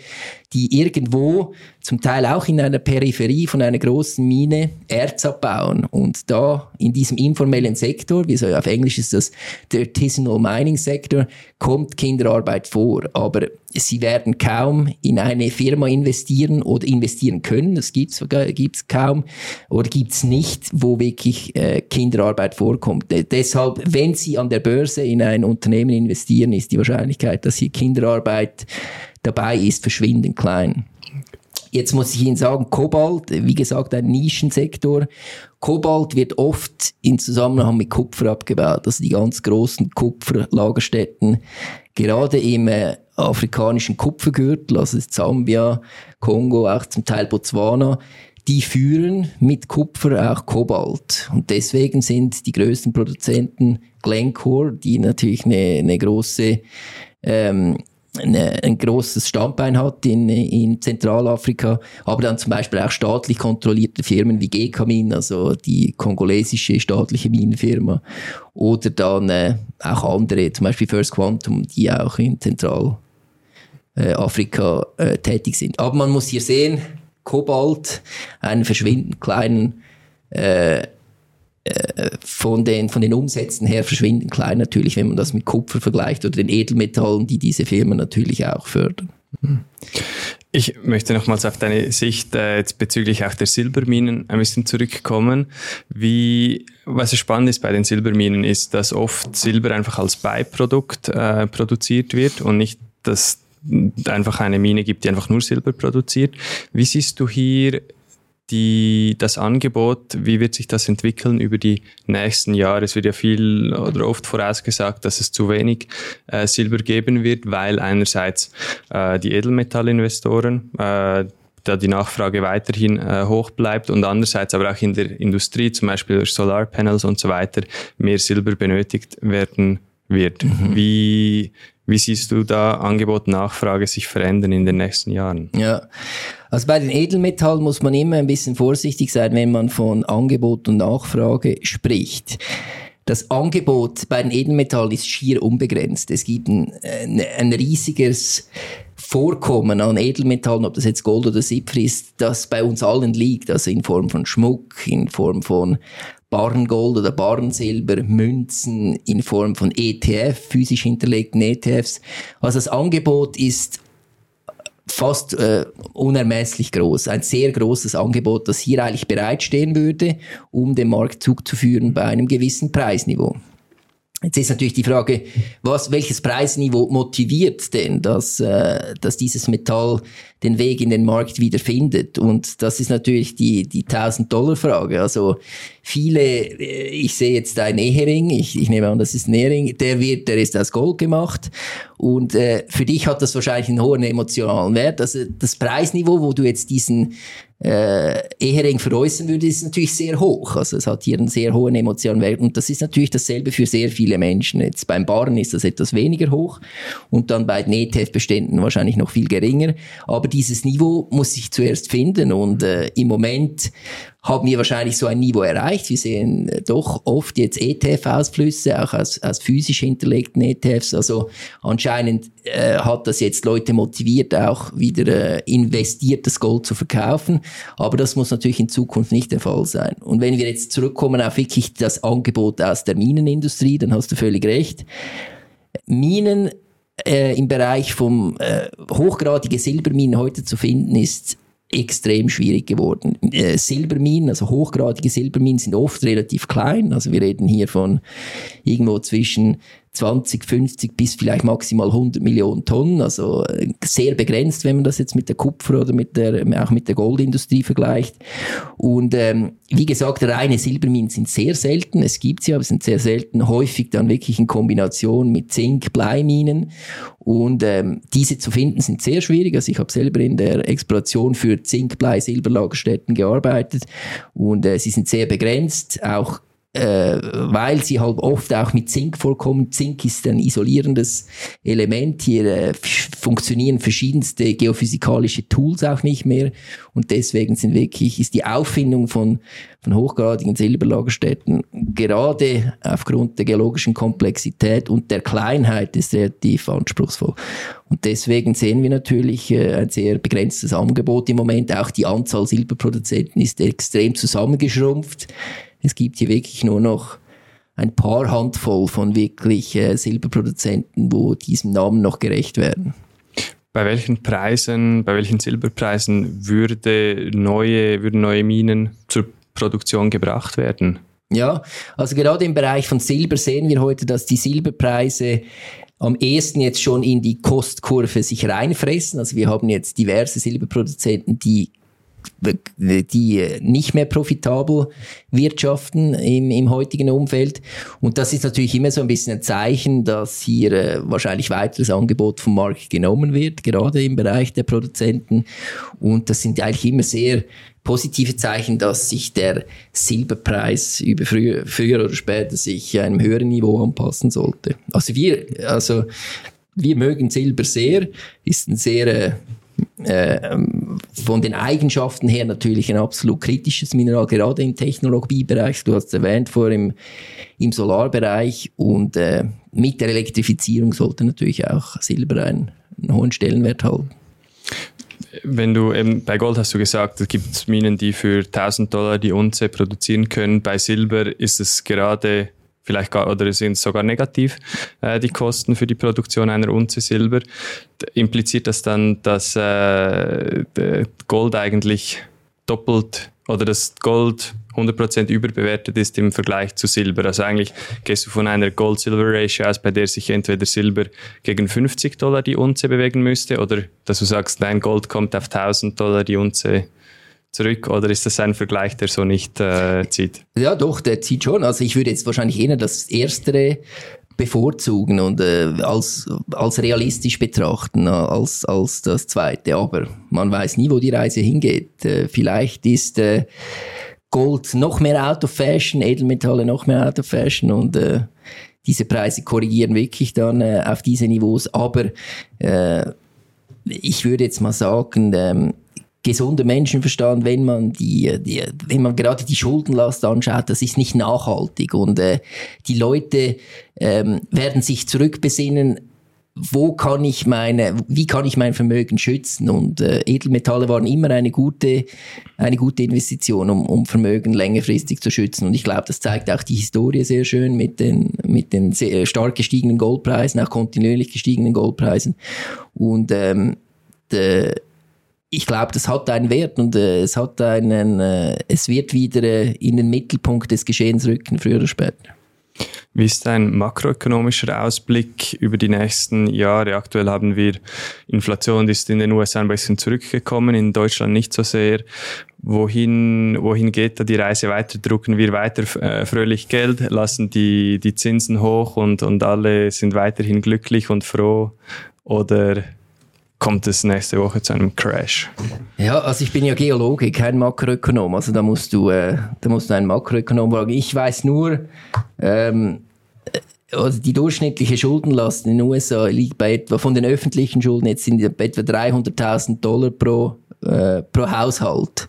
die irgendwo, zum Teil auch in einer Peripherie von einer großen Mine, Erz abbauen. Und da in diesem informellen Sektor, wie so auf Englisch ist das der Artisanal Mining Sector, kommt Kinderarbeit vor. Aber sie werden kaum in eine Firma investieren oder investieren können. Das gibt's gibt's kaum oder gibt's nicht, wo wirklich äh, Kinderarbeit vorkommt. D deshalb, wenn Sie an der Börse in ein Unternehmen investieren, ist die Wahrscheinlichkeit, dass hier Kinderarbeit dabei ist, verschwindend klein. Jetzt muss ich Ihnen sagen, Kobalt, wie gesagt, ein Nischensektor. Kobalt wird oft in Zusammenhang mit Kupfer abgebaut. Also die ganz großen Kupferlagerstätten, gerade im äh, afrikanischen Kupfergürtel, also Zambia, Kongo, auch zum Teil Botswana, die führen mit Kupfer auch Kobalt. Und deswegen sind die größten Produzenten Glencore, die natürlich eine, eine große ähm, ein großes Standbein hat in, in Zentralafrika, aber dann zum Beispiel auch staatlich kontrollierte Firmen wie GKMIN, also die kongolesische staatliche Minenfirma, oder dann äh, auch andere, zum Beispiel First Quantum, die auch in Zentralafrika äh, tätig sind. Aber man muss hier sehen, Kobalt, einen verschwindend kleinen äh, äh, von den, von den Umsätzen her verschwinden klein natürlich, wenn man das mit Kupfer vergleicht oder den Edelmetallen, die diese Firmen natürlich auch fördern. Ich möchte nochmals auf deine Sicht äh, jetzt bezüglich auch der Silberminen ein bisschen zurückkommen. Wie, was spannend ist bei den Silberminen, ist, dass oft Silber einfach als Beiprodukt äh, produziert wird und nicht, dass einfach eine Mine gibt, die einfach nur Silber produziert. Wie siehst du hier die, das Angebot, wie wird sich das entwickeln über die nächsten Jahre? Es wird ja viel oder oft vorausgesagt, dass es zu wenig äh, Silber geben wird, weil einerseits äh, die Edelmetallinvestoren äh, da die Nachfrage weiterhin äh, hoch bleibt und andererseits aber auch in der Industrie, zum Beispiel durch Solarpanels und so weiter, mehr Silber benötigt werden wird. Mhm. Wie, wie siehst du da Angebot, Nachfrage sich verändern in den nächsten Jahren? Ja, also bei den Edelmetallen muss man immer ein bisschen vorsichtig sein, wenn man von Angebot und Nachfrage spricht. Das Angebot bei den Edelmetallen ist schier unbegrenzt. Es gibt ein, ein, ein riesiges Vorkommen an Edelmetallen, ob das jetzt Gold oder Silber ist, das bei uns allen liegt, also in Form von Schmuck, in Form von Barrengold oder Barrensilber, Münzen in Form von ETF, physisch hinterlegten ETFs. Also das Angebot ist fast äh, unermesslich groß. Ein sehr großes Angebot, das hier eigentlich bereitstehen würde, um den Markt zuzuführen bei einem gewissen Preisniveau. Jetzt ist natürlich die Frage, was, welches Preisniveau motiviert denn, dass, äh, dass dieses Metall den Weg in den Markt wieder findet? Und das ist natürlich die, die 1000-Dollar-Frage. Also viele, äh, ich sehe jetzt einen Ehering, ich, ich nehme an, das ist ein Ehering, der wird, der ist aus Gold gemacht. Und äh, für dich hat das wahrscheinlich einen hohen emotionalen Wert. Also das Preisniveau, wo du jetzt diesen äh, Ehering veräußern würde, ist natürlich sehr hoch. Also es hat hier einen sehr hohen emotionalen Wert und das ist natürlich dasselbe für sehr viele Menschen. Jetzt beim Barren ist das etwas weniger hoch und dann bei den ETF-Beständen wahrscheinlich noch viel geringer. Aber dieses Niveau muss sich zuerst finden und äh, im Moment haben wir wahrscheinlich so ein Niveau erreicht. Wir sehen äh, doch oft jetzt ETF-Ausflüsse, auch aus, aus physisch hinterlegten ETFs. Also anscheinend äh, hat das jetzt Leute motiviert, auch wieder äh, investiertes Gold zu verkaufen. Aber das muss natürlich in Zukunft nicht der Fall sein. Und wenn wir jetzt zurückkommen auf wirklich das Angebot aus der Minenindustrie, dann hast du völlig recht. Minen äh, im Bereich vom äh, hochgradige Silberminen heute zu finden, ist extrem schwierig geworden. Äh, Silberminen, also hochgradige Silberminen sind oft relativ klein. Also wir reden hier von irgendwo zwischen 20, 50 bis vielleicht maximal 100 Millionen Tonnen, also äh, sehr begrenzt, wenn man das jetzt mit der Kupfer oder mit der, auch mit der Goldindustrie vergleicht. Und ähm, wie gesagt, reine Silberminen sind sehr selten, es gibt sie, aber sind sehr selten, häufig dann wirklich in Kombination mit Zink-Bleiminen. Und ähm, diese zu finden sind sehr schwierig. Also ich habe selber in der Exploration für Zink-Blei-Silberlagerstätten gearbeitet und äh, sie sind sehr begrenzt, auch äh, weil sie halt oft auch mit Zink vorkommen. Zink ist ein isolierendes Element. Hier äh, funktionieren verschiedenste geophysikalische Tools auch nicht mehr. Und deswegen sind wirklich, ist die Auffindung von, von hochgradigen Silberlagerstätten gerade aufgrund der geologischen Komplexität und der Kleinheit ist relativ anspruchsvoll. Und deswegen sehen wir natürlich äh, ein sehr begrenztes Angebot im Moment. Auch die Anzahl Silberproduzenten ist extrem zusammengeschrumpft. Es gibt hier wirklich nur noch ein paar Handvoll von wirklich äh, Silberproduzenten, wo diesem Namen noch gerecht werden. Bei welchen Preisen, bei welchen Silberpreisen würde neue, würden neue Minen zur Produktion gebracht werden? Ja, also gerade im Bereich von Silber sehen wir heute, dass die Silberpreise am ehesten jetzt schon in die Kostkurve sich reinfressen. Also wir haben jetzt diverse Silberproduzenten, die die nicht mehr profitabel wirtschaften im, im heutigen Umfeld. Und das ist natürlich immer so ein bisschen ein Zeichen, dass hier äh, wahrscheinlich weiteres Angebot vom Markt genommen wird, gerade im Bereich der Produzenten. Und das sind eigentlich immer sehr positive Zeichen, dass sich der Silberpreis über früher, früher oder später sich einem höheren Niveau anpassen sollte. Also wir, also wir mögen Silber sehr, ist ein sehr äh, äh, von den Eigenschaften her natürlich ein absolut kritisches Mineral, gerade im Technologiebereich. Du hast erwähnt vor im, im Solarbereich und äh, mit der Elektrifizierung sollte natürlich auch Silber einen, einen hohen Stellenwert haben. Wenn du eben bei Gold hast du gesagt, es gibt Minen, die für 1000 Dollar die Unze produzieren können. Bei Silber ist es gerade vielleicht gar, oder sind sogar negativ, äh, die Kosten für die Produktion einer Unze Silber. Impliziert das dann, dass äh, Gold eigentlich doppelt oder das Gold 100% überbewertet ist im Vergleich zu Silber. Also eigentlich gehst du von einer Gold-Silver-Ratio aus, bei der sich entweder Silber gegen 50 Dollar die Unze bewegen müsste oder dass du sagst, dein Gold kommt auf 1000 Dollar die Unze zurück oder ist das ein Vergleich, der so nicht äh, zieht? Ja, doch, der zieht schon. Also ich würde jetzt wahrscheinlich eher das Erstere bevorzugen und äh, als, als realistisch betrachten äh, als, als das Zweite. Aber man weiß nie, wo die Reise hingeht. Äh, vielleicht ist äh, Gold noch mehr out of fashion, Edelmetalle noch mehr out of fashion und äh, diese Preise korrigieren wirklich dann auf diese Niveaus. Aber ich würde jetzt mal sagen, ähm, gesunder Menschenverstand, wenn man die, die, wenn man gerade die Schuldenlast anschaut, das ist nicht nachhaltig und äh, die Leute ähm, werden sich zurückbesinnen, wo kann ich meine, wie kann ich mein Vermögen schützen? Und äh, Edelmetalle waren immer eine gute, eine gute Investition, um, um Vermögen längerfristig zu schützen. Und ich glaube, das zeigt auch die Historie sehr schön mit den, mit den sehr stark gestiegenen Goldpreisen, auch kontinuierlich gestiegenen Goldpreisen. Und ähm, de, ich glaube, das hat einen Wert und äh, es hat einen, äh, es wird wieder äh, in den Mittelpunkt des Geschehens rücken, früher oder später. Wie ist dein makroökonomischer Ausblick über die nächsten Jahre? Aktuell haben wir Inflation, die ist in den USA ein bisschen zurückgekommen, in Deutschland nicht so sehr. Wohin, wohin geht da die Reise weiter? Drucken wir weiter äh, fröhlich Geld, lassen die, die Zinsen hoch und, und alle sind weiterhin glücklich und froh? Oder kommt es nächste Woche zu einem Crash. Ja, also ich bin ja Geologe, kein Makroökonom. Also da musst du, äh, da musst du einen Makroökonom fragen. Ich weiß nur, ähm, also die durchschnittliche Schuldenlast in den USA liegt bei etwa von den öffentlichen Schulden jetzt sind etwa 300.000 Dollar pro äh, pro Haushalt.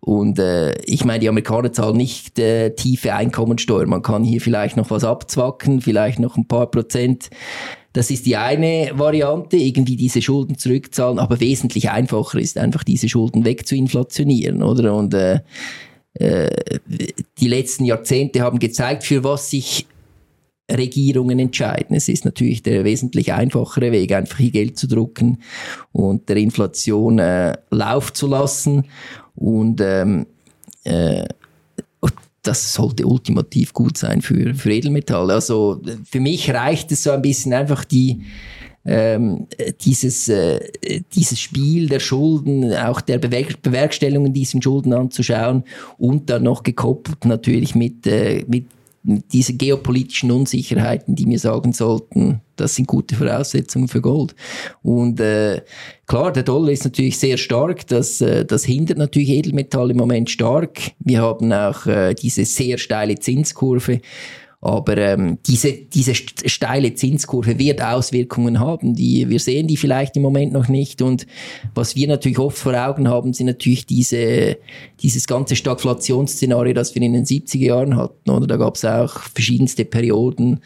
Und äh, ich meine, die Amerikaner zahlen nicht äh, tiefe Einkommensteuer. Man kann hier vielleicht noch was abzwacken, vielleicht noch ein paar Prozent das ist die eine Variante, irgendwie diese Schulden zurückzahlen, aber wesentlich einfacher ist einfach diese Schulden wegzuinflationieren, oder? Und äh, äh, die letzten Jahrzehnte haben gezeigt, für was sich Regierungen entscheiden. Es ist natürlich der wesentlich einfachere Weg, einfach hier Geld zu drucken und der Inflation äh, Lauf zu lassen. Und ähm, äh, das sollte ultimativ gut sein für, für Edelmetalle. Also für mich reicht es so ein bisschen einfach die, ähm, dieses, äh, dieses Spiel der Schulden, auch der Bewerk Bewerkstellungen diesen Schulden anzuschauen und dann noch gekoppelt natürlich mit, äh, mit diese geopolitischen Unsicherheiten, die mir sagen sollten, das sind gute Voraussetzungen für Gold. Und äh, klar, der Dollar ist natürlich sehr stark, das, äh, das hindert natürlich Edelmetall im Moment stark. Wir haben auch äh, diese sehr steile Zinskurve. Aber ähm, diese, diese steile Zinskurve wird Auswirkungen haben. Die, wir sehen die vielleicht im Moment noch nicht. Und was wir natürlich oft vor Augen haben, sind natürlich diese, dieses ganze Stagflationsszenario, das wir in den 70er Jahren hatten. Oder da gab es auch verschiedenste Perioden,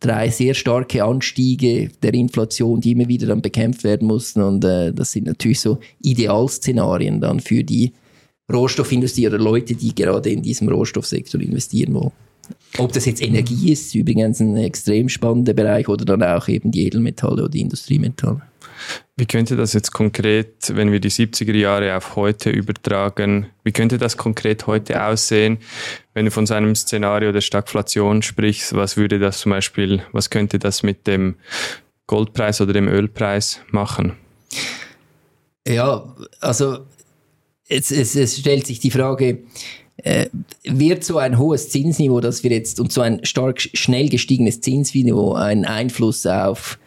drei sehr starke Anstiege der Inflation, die immer wieder dann bekämpft werden mussten. Und äh, das sind natürlich so Idealszenarien dann für die Rohstoffindustrie oder Leute, die gerade in diesem Rohstoffsektor investieren wollen. Ob das jetzt Energie ist, übrigens ein extrem spannender Bereich, oder dann auch eben die Edelmetalle oder die Industriemetalle. Wie könnte das jetzt konkret, wenn wir die 70er Jahre auf heute übertragen, wie könnte das konkret heute aussehen, wenn du von so einem Szenario der Stagflation sprichst? Was würde das zum Beispiel, was könnte das mit dem Goldpreis oder dem Ölpreis machen? Ja, also es, es, es stellt sich die Frage, äh, wird so ein hohes Zinsniveau, das wir jetzt und so ein stark schnell gestiegenes Zinsniveau einen Einfluss auf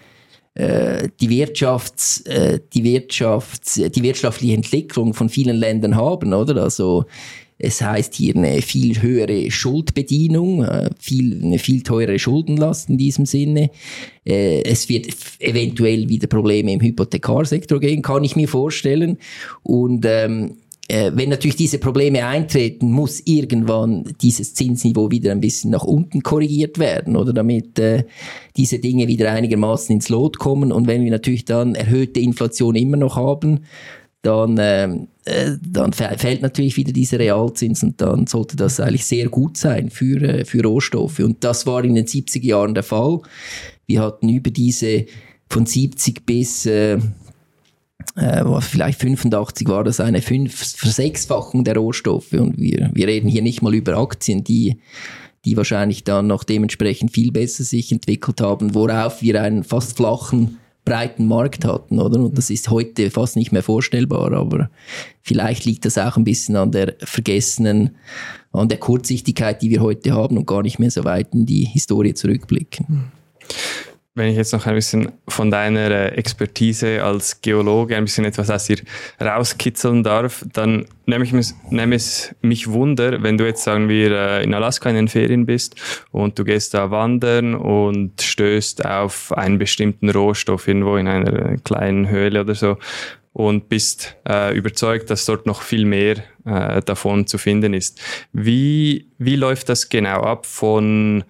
äh, die Wirtschafts, äh, die Wirtschafts, die wirtschaftliche Entwicklung von vielen Ländern haben, oder? Also es heißt hier eine viel höhere Schuldbedienung, viel, eine viel teurere Schuldenlast in diesem Sinne. Es wird eventuell wieder Probleme im Hypothekarsektor geben, kann ich mir vorstellen. Und ähm, äh, wenn natürlich diese Probleme eintreten, muss irgendwann dieses Zinsniveau wieder ein bisschen nach unten korrigiert werden, oder damit äh, diese Dinge wieder einigermaßen ins Lot kommen. Und wenn wir natürlich dann erhöhte Inflation immer noch haben, dann, ähm, äh, dann fällt natürlich wieder dieser Realzins und dann sollte das eigentlich sehr gut sein für, äh, für Rohstoffe. Und das war in den 70er Jahren der Fall. Wir hatten über diese von 70 bis äh, äh, vielleicht 85 war das eine Fünf Versechsfachung der Rohstoffe und wir, wir reden hier nicht mal über Aktien, die die wahrscheinlich dann noch dementsprechend viel besser sich entwickelt haben, worauf wir einen fast flachen, breiten Markt hatten, oder? Und das ist heute fast nicht mehr vorstellbar, aber vielleicht liegt das auch ein bisschen an der vergessenen, an der Kurzsichtigkeit, die wir heute haben und gar nicht mehr so weit in die Historie zurückblicken. Wenn ich jetzt noch ein bisschen von deiner äh, Expertise als Geologe ein bisschen etwas aus dir rauskitzeln darf, dann nehme, ich mich, nehme es mich Wunder, wenn du jetzt, sagen wir, äh, in Alaska in den Ferien bist und du gehst da wandern und stößt auf einen bestimmten Rohstoff irgendwo in einer kleinen Höhle oder so und bist äh, überzeugt, dass dort noch viel mehr äh, davon zu finden ist. Wie, wie läuft das genau ab von,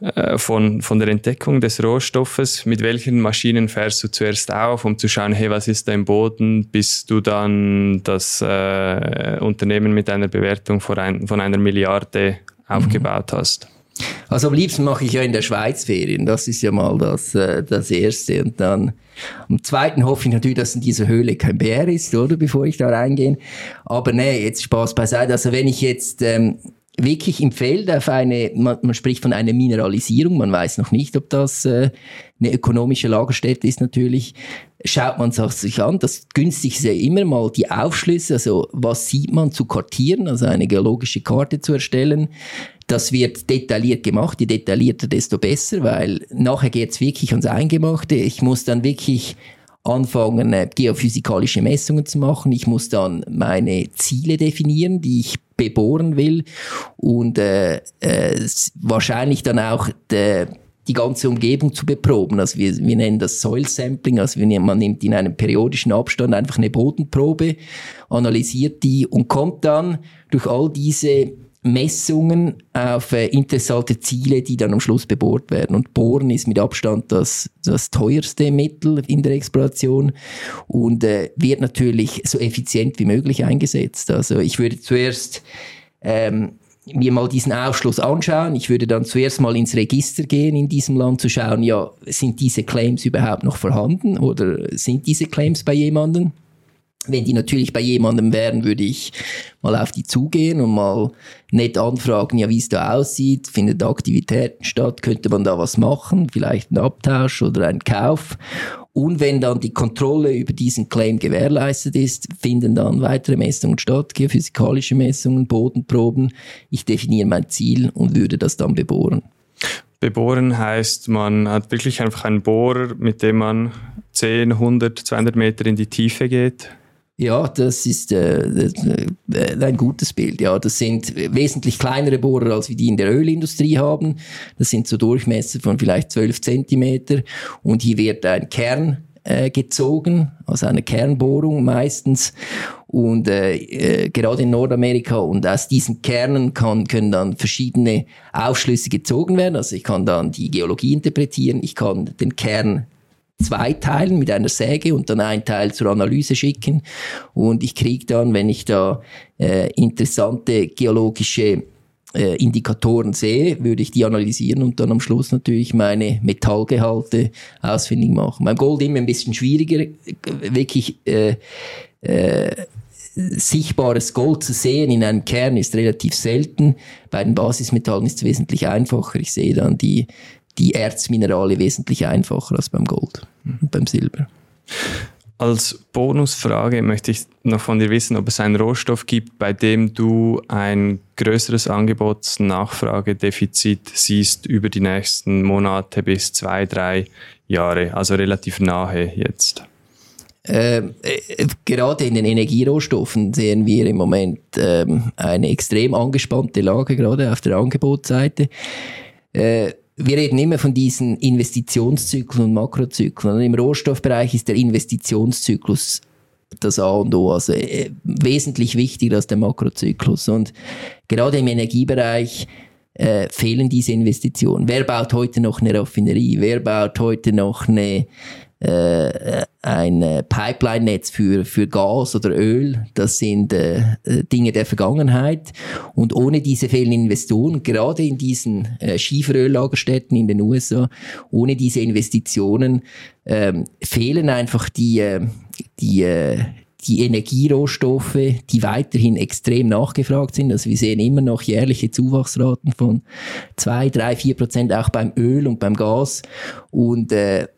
äh, von, von der Entdeckung des Rohstoffes? Mit welchen Maschinen fährst du zuerst auf, um zu schauen, hey, was ist da im Boden, bis du dann das äh, Unternehmen mit einer Bewertung von, ein, von einer Milliarde aufgebaut mhm. hast? Also am liebsten mache ich ja in der Schweiz Ferien. Das ist ja mal das, äh, das Erste. Und dann am Zweiten hoffe ich natürlich, dass in dieser Höhle kein Bär ist, oder? Bevor ich da reingehe. Aber nee, jetzt Spaß beiseite. Also wenn ich jetzt ähm, wirklich im Feld auf eine, man, man, spricht von einer Mineralisierung, man weiß noch nicht, ob das äh, eine ökonomische Lagerstätte ist natürlich, schaut man sich an. Das günstigste immer mal die Aufschlüsse, also was sieht man zu kartieren, also eine geologische Karte zu erstellen. Das wird detailliert gemacht, je detaillierter, desto besser, weil nachher geht's wirklich ans Eingemachte. Ich muss dann wirklich anfangen, äh, geophysikalische Messungen zu machen. Ich muss dann meine Ziele definieren, die ich bebohren will und äh, äh, wahrscheinlich dann auch de, die ganze Umgebung zu beproben. Also wir, wir nennen das Soil Sampling, also man nimmt in einem periodischen Abstand einfach eine Bodenprobe, analysiert die und kommt dann durch all diese Messungen auf äh, interessante Ziele, die dann am Schluss bebohrt werden. Und Bohren ist mit Abstand das, das teuerste Mittel in der Exploration und äh, wird natürlich so effizient wie möglich eingesetzt. Also ich würde zuerst ähm, mir mal diesen Aufschluss anschauen. Ich würde dann zuerst mal ins Register gehen in diesem Land zu schauen, ja, sind diese Claims überhaupt noch vorhanden oder sind diese Claims bei jemandem? Wenn die natürlich bei jemandem wären, würde ich mal auf die zugehen und mal nett anfragen, ja, wie es da aussieht, findet Aktivitäten statt, könnte man da was machen, vielleicht ein Abtausch oder ein Kauf. Und wenn dann die Kontrolle über diesen Claim gewährleistet ist, finden dann weitere Messungen statt, geophysikalische Messungen, Bodenproben. Ich definiere mein Ziel und würde das dann bebohren. Bebohren heißt, man hat wirklich einfach einen Bohrer, mit dem man 10, 100, 200 Meter in die Tiefe geht. Ja, das ist äh, äh, ein gutes Bild. Ja, das sind wesentlich kleinere Bohrer, als wir die in der Ölindustrie haben. Das sind so Durchmesser von vielleicht 12 Zentimeter. Und hier wird ein Kern äh, gezogen, also eine Kernbohrung meistens. Und äh, äh, gerade in Nordamerika und aus diesen Kernen kann, können dann verschiedene Aufschlüsse gezogen werden. Also ich kann dann die Geologie interpretieren, ich kann den Kern zwei Teilen mit einer Säge und dann ein Teil zur Analyse schicken. Und ich kriege dann, wenn ich da äh, interessante geologische äh, Indikatoren sehe, würde ich die analysieren und dann am Schluss natürlich meine Metallgehalte ausfindig machen. Beim Gold immer ein bisschen schwieriger, wirklich äh, äh, sichtbares Gold zu sehen in einem Kern ist relativ selten. Bei den Basismetallen ist es wesentlich einfacher. Ich sehe dann die die Erzminerale wesentlich einfacher als beim Gold und beim Silber. Als Bonusfrage möchte ich noch von dir wissen, ob es einen Rohstoff gibt, bei dem du ein größeres Angebots-Nachfragedefizit siehst über die nächsten Monate bis zwei, drei Jahre, also relativ nahe jetzt. Äh, äh, gerade in den Energierohstoffen sehen wir im Moment äh, eine extrem angespannte Lage, gerade auf der Angebotsseite. Äh, wir reden immer von diesen Investitionszyklen und Makrozyklen. Und Im Rohstoffbereich ist der Investitionszyklus das A und O, also äh, wesentlich wichtiger als der Makrozyklus. Und gerade im Energiebereich äh, fehlen diese Investitionen. Wer baut heute noch eine Raffinerie? Wer baut heute noch eine äh, ein äh, Pipeline-Netz für, für Gas oder Öl, das sind äh, Dinge der Vergangenheit. Und ohne diese fehlenden Investoren, gerade in diesen äh, Schieferöllagerstätten in den USA, ohne diese Investitionen ähm, fehlen einfach die, äh, die, äh, die Energierohstoffe, die weiterhin extrem nachgefragt sind. Also wir sehen immer noch jährliche Zuwachsraten von zwei, drei, vier Prozent auch beim Öl und beim Gas. Und äh,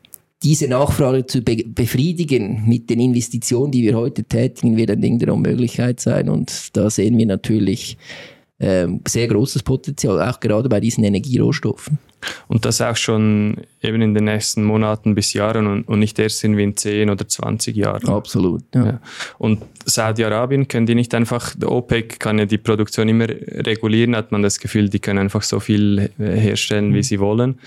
diese Nachfrage zu be befriedigen mit den Investitionen, die wir heute tätigen, wird ein Ding der Unmöglichkeit sein. Und da sehen wir natürlich ähm, sehr großes Potenzial, auch gerade bei diesen Energierohstoffen. Und das auch schon eben in den nächsten Monaten bis Jahren und, und nicht erst in 10 oder 20 Jahren. Absolut. Ja. ja. Und Saudi-Arabien können die nicht einfach, der OPEC kann ja die Produktion immer regulieren, hat man das Gefühl, die können einfach so viel herstellen, wie mhm. sie wollen.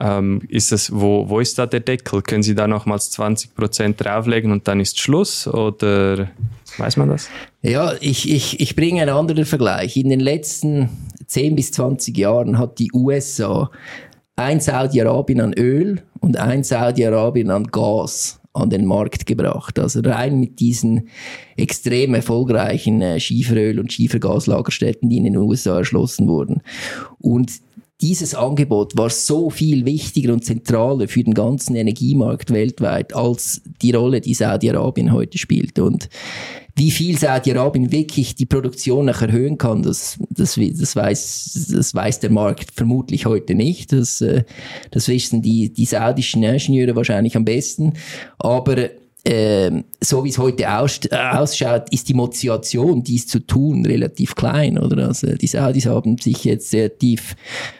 Ähm, ist das, wo, wo ist da der Deckel? Können Sie da nochmals 20 Prozent drauflegen und dann ist Schluss? Oder weiß man das? Ja, ich, ich, ich bringe einen anderen Vergleich. In den letzten 10 bis 20 Jahren hat die USA ein Saudi-Arabien an Öl und ein Saudi-Arabien an Gas an den Markt gebracht. Also rein mit diesen extrem erfolgreichen äh, Schieferöl- und Schiefergaslagerstätten, die in den USA erschlossen wurden. Und dieses Angebot war so viel wichtiger und zentraler für den ganzen Energiemarkt weltweit als die Rolle, die Saudi-Arabien heute spielt. Und wie viel Saudi-Arabien wirklich die Produktion noch erhöhen kann, das, das, das, weiß, das weiß der Markt vermutlich heute nicht. Das, äh, das wissen die, die saudischen Ingenieure wahrscheinlich am besten. Aber ähm, so wie es heute aus, äh, ausschaut, ist die Motivation, dies zu tun, relativ klein, oder? Also die Saudis haben sich jetzt sehr tief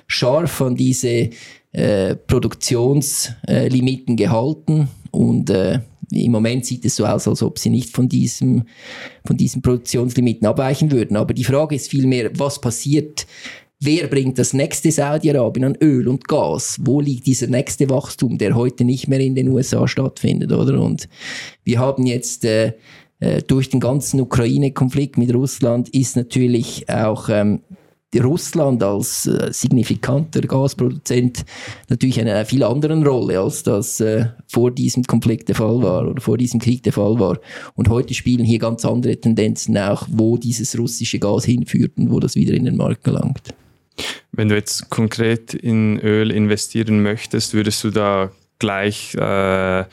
scharf an diese äh, Produktionslimiten gehalten und äh, im Moment sieht es so aus, als ob sie nicht von diesem, von diesen Produktionslimiten abweichen würden. Aber die Frage ist vielmehr, was passiert, Wer bringt das nächste Saudi-Arabien an Öl und Gas? Wo liegt dieser nächste Wachstum, der heute nicht mehr in den USA stattfindet, oder? Und wir haben jetzt äh, äh, durch den ganzen Ukraine-Konflikt mit Russland ist natürlich auch ähm, Russland als äh, signifikanter Gasproduzent natürlich eine, eine viel anderen Rolle, als das äh, vor diesem Konflikt der Fall war oder vor diesem Krieg der Fall war. Und heute spielen hier ganz andere Tendenzen auch, wo dieses russische Gas hinführt und wo das wieder in den Markt gelangt. Wenn du jetzt konkret in Öl investieren möchtest, würdest du da gleich äh,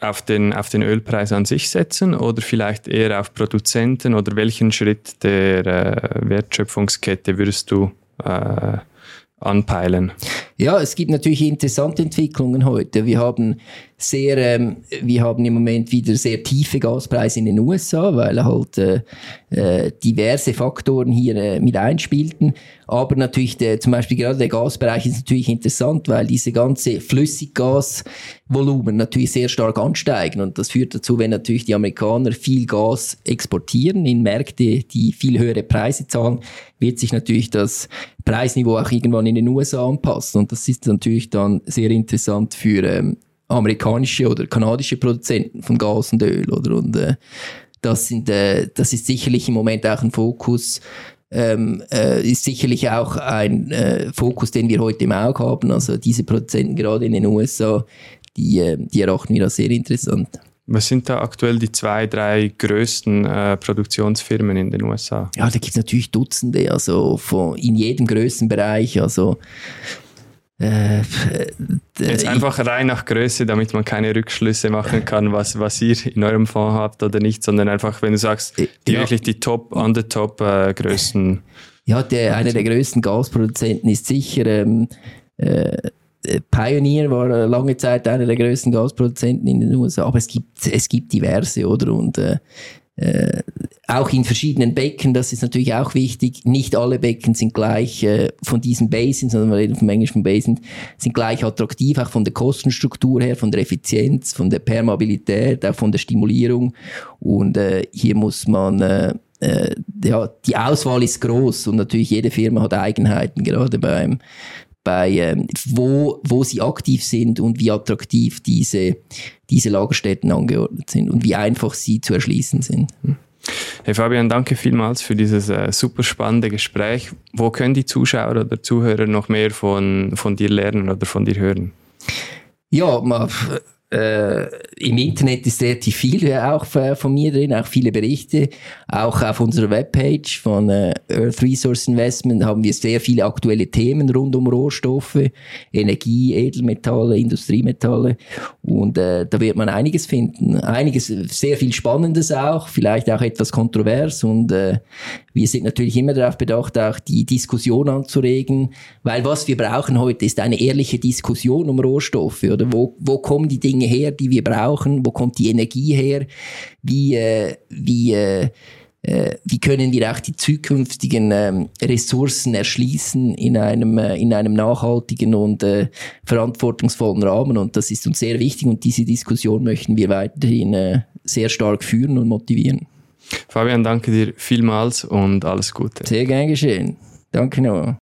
auf den, auf den Ölpreis an sich setzen oder vielleicht eher auf Produzenten oder welchen Schritt der äh, Wertschöpfungskette würdest du äh, anpeilen? Ja, es gibt natürlich interessante Entwicklungen heute. Wir haben sehr, ähm, wir haben im Moment wieder sehr tiefe Gaspreise in den USA, weil halt äh, äh, diverse Faktoren hier äh, mit einspielten. Aber natürlich der, zum Beispiel gerade der Gasbereich ist natürlich interessant, weil diese ganze Flüssiggasvolumen natürlich sehr stark ansteigen und das führt dazu, wenn natürlich die Amerikaner viel Gas exportieren in Märkte, die viel höhere Preise zahlen, wird sich natürlich das Preisniveau auch irgendwann in den USA anpassen und das ist natürlich dann sehr interessant für ähm, amerikanische oder kanadische Produzenten von Gas und Öl, oder? Und äh, das, sind, äh, das ist sicherlich im Moment auch ein Fokus, ähm, äh, ist sicherlich auch ein äh, Fokus, den wir heute im Auge haben. Also diese Produzenten gerade in den USA, die, äh, die erachten wir als sehr interessant. Was sind da aktuell die zwei, drei größten äh, Produktionsfirmen in den USA? Ja, da gibt es natürlich Dutzende, also von, in jedem Größenbereich. Also äh, Jetzt einfach rein nach Größe, damit man keine Rückschlüsse machen kann, was, was ihr in eurem Fonds habt oder nicht, sondern einfach, wenn du sagst, die ja. wirklich die Top, on the top äh, Größen. Ja, der, einer der größten Gasproduzenten ist sicher ähm, äh, Pioneer war lange Zeit einer der größten Gasproduzenten in den USA, aber es gibt, es gibt diverse, oder? Und äh, äh, auch in verschiedenen Becken, das ist natürlich auch wichtig. Nicht alle Becken sind gleich äh, von diesen Basins, sondern wir reden vom englischen Basin, sind gleich attraktiv, auch von der Kostenstruktur her, von der Effizienz, von der Permeabilität, auch von der Stimulierung. Und äh, hier muss man äh, äh, ja, die Auswahl ist groß und natürlich jede Firma hat Eigenheiten, gerade beim bei ähm, wo, wo sie aktiv sind und wie attraktiv diese, diese Lagerstätten angeordnet sind und wie einfach sie zu erschließen sind. Hm. Hey Fabian, danke vielmals für dieses äh, super spannende Gespräch. Wo können die Zuschauer oder Zuhörer noch mehr von, von dir lernen oder von dir hören? Ja, man, äh, im Internet ist relativ viel auch äh, von mir drin, auch viele Berichte. Auch auf unserer Webpage von äh, Earth Resource Investment haben wir sehr viele aktuelle Themen rund um Rohstoffe, Energie, Edelmetalle, Industriemetalle. Und äh, da wird man einiges finden. Einiges, sehr viel Spannendes auch, vielleicht auch etwas kontrovers. Und äh, wir sind natürlich immer darauf bedacht, auch die Diskussion anzuregen, weil was wir brauchen heute ist eine ehrliche Diskussion um Rohstoffe. Oder wo, wo kommen die Dinge Dinge her, die wir brauchen? Wo kommt die Energie her? Wie, äh, wie, äh, äh, wie können wir auch die zukünftigen ähm, Ressourcen erschließen in einem, äh, in einem nachhaltigen und äh, verantwortungsvollen Rahmen? Und das ist uns sehr wichtig und diese Diskussion möchten wir weiterhin äh, sehr stark führen und motivieren. Fabian, danke dir vielmals und alles Gute. Sehr gern geschehen. Danke Noah.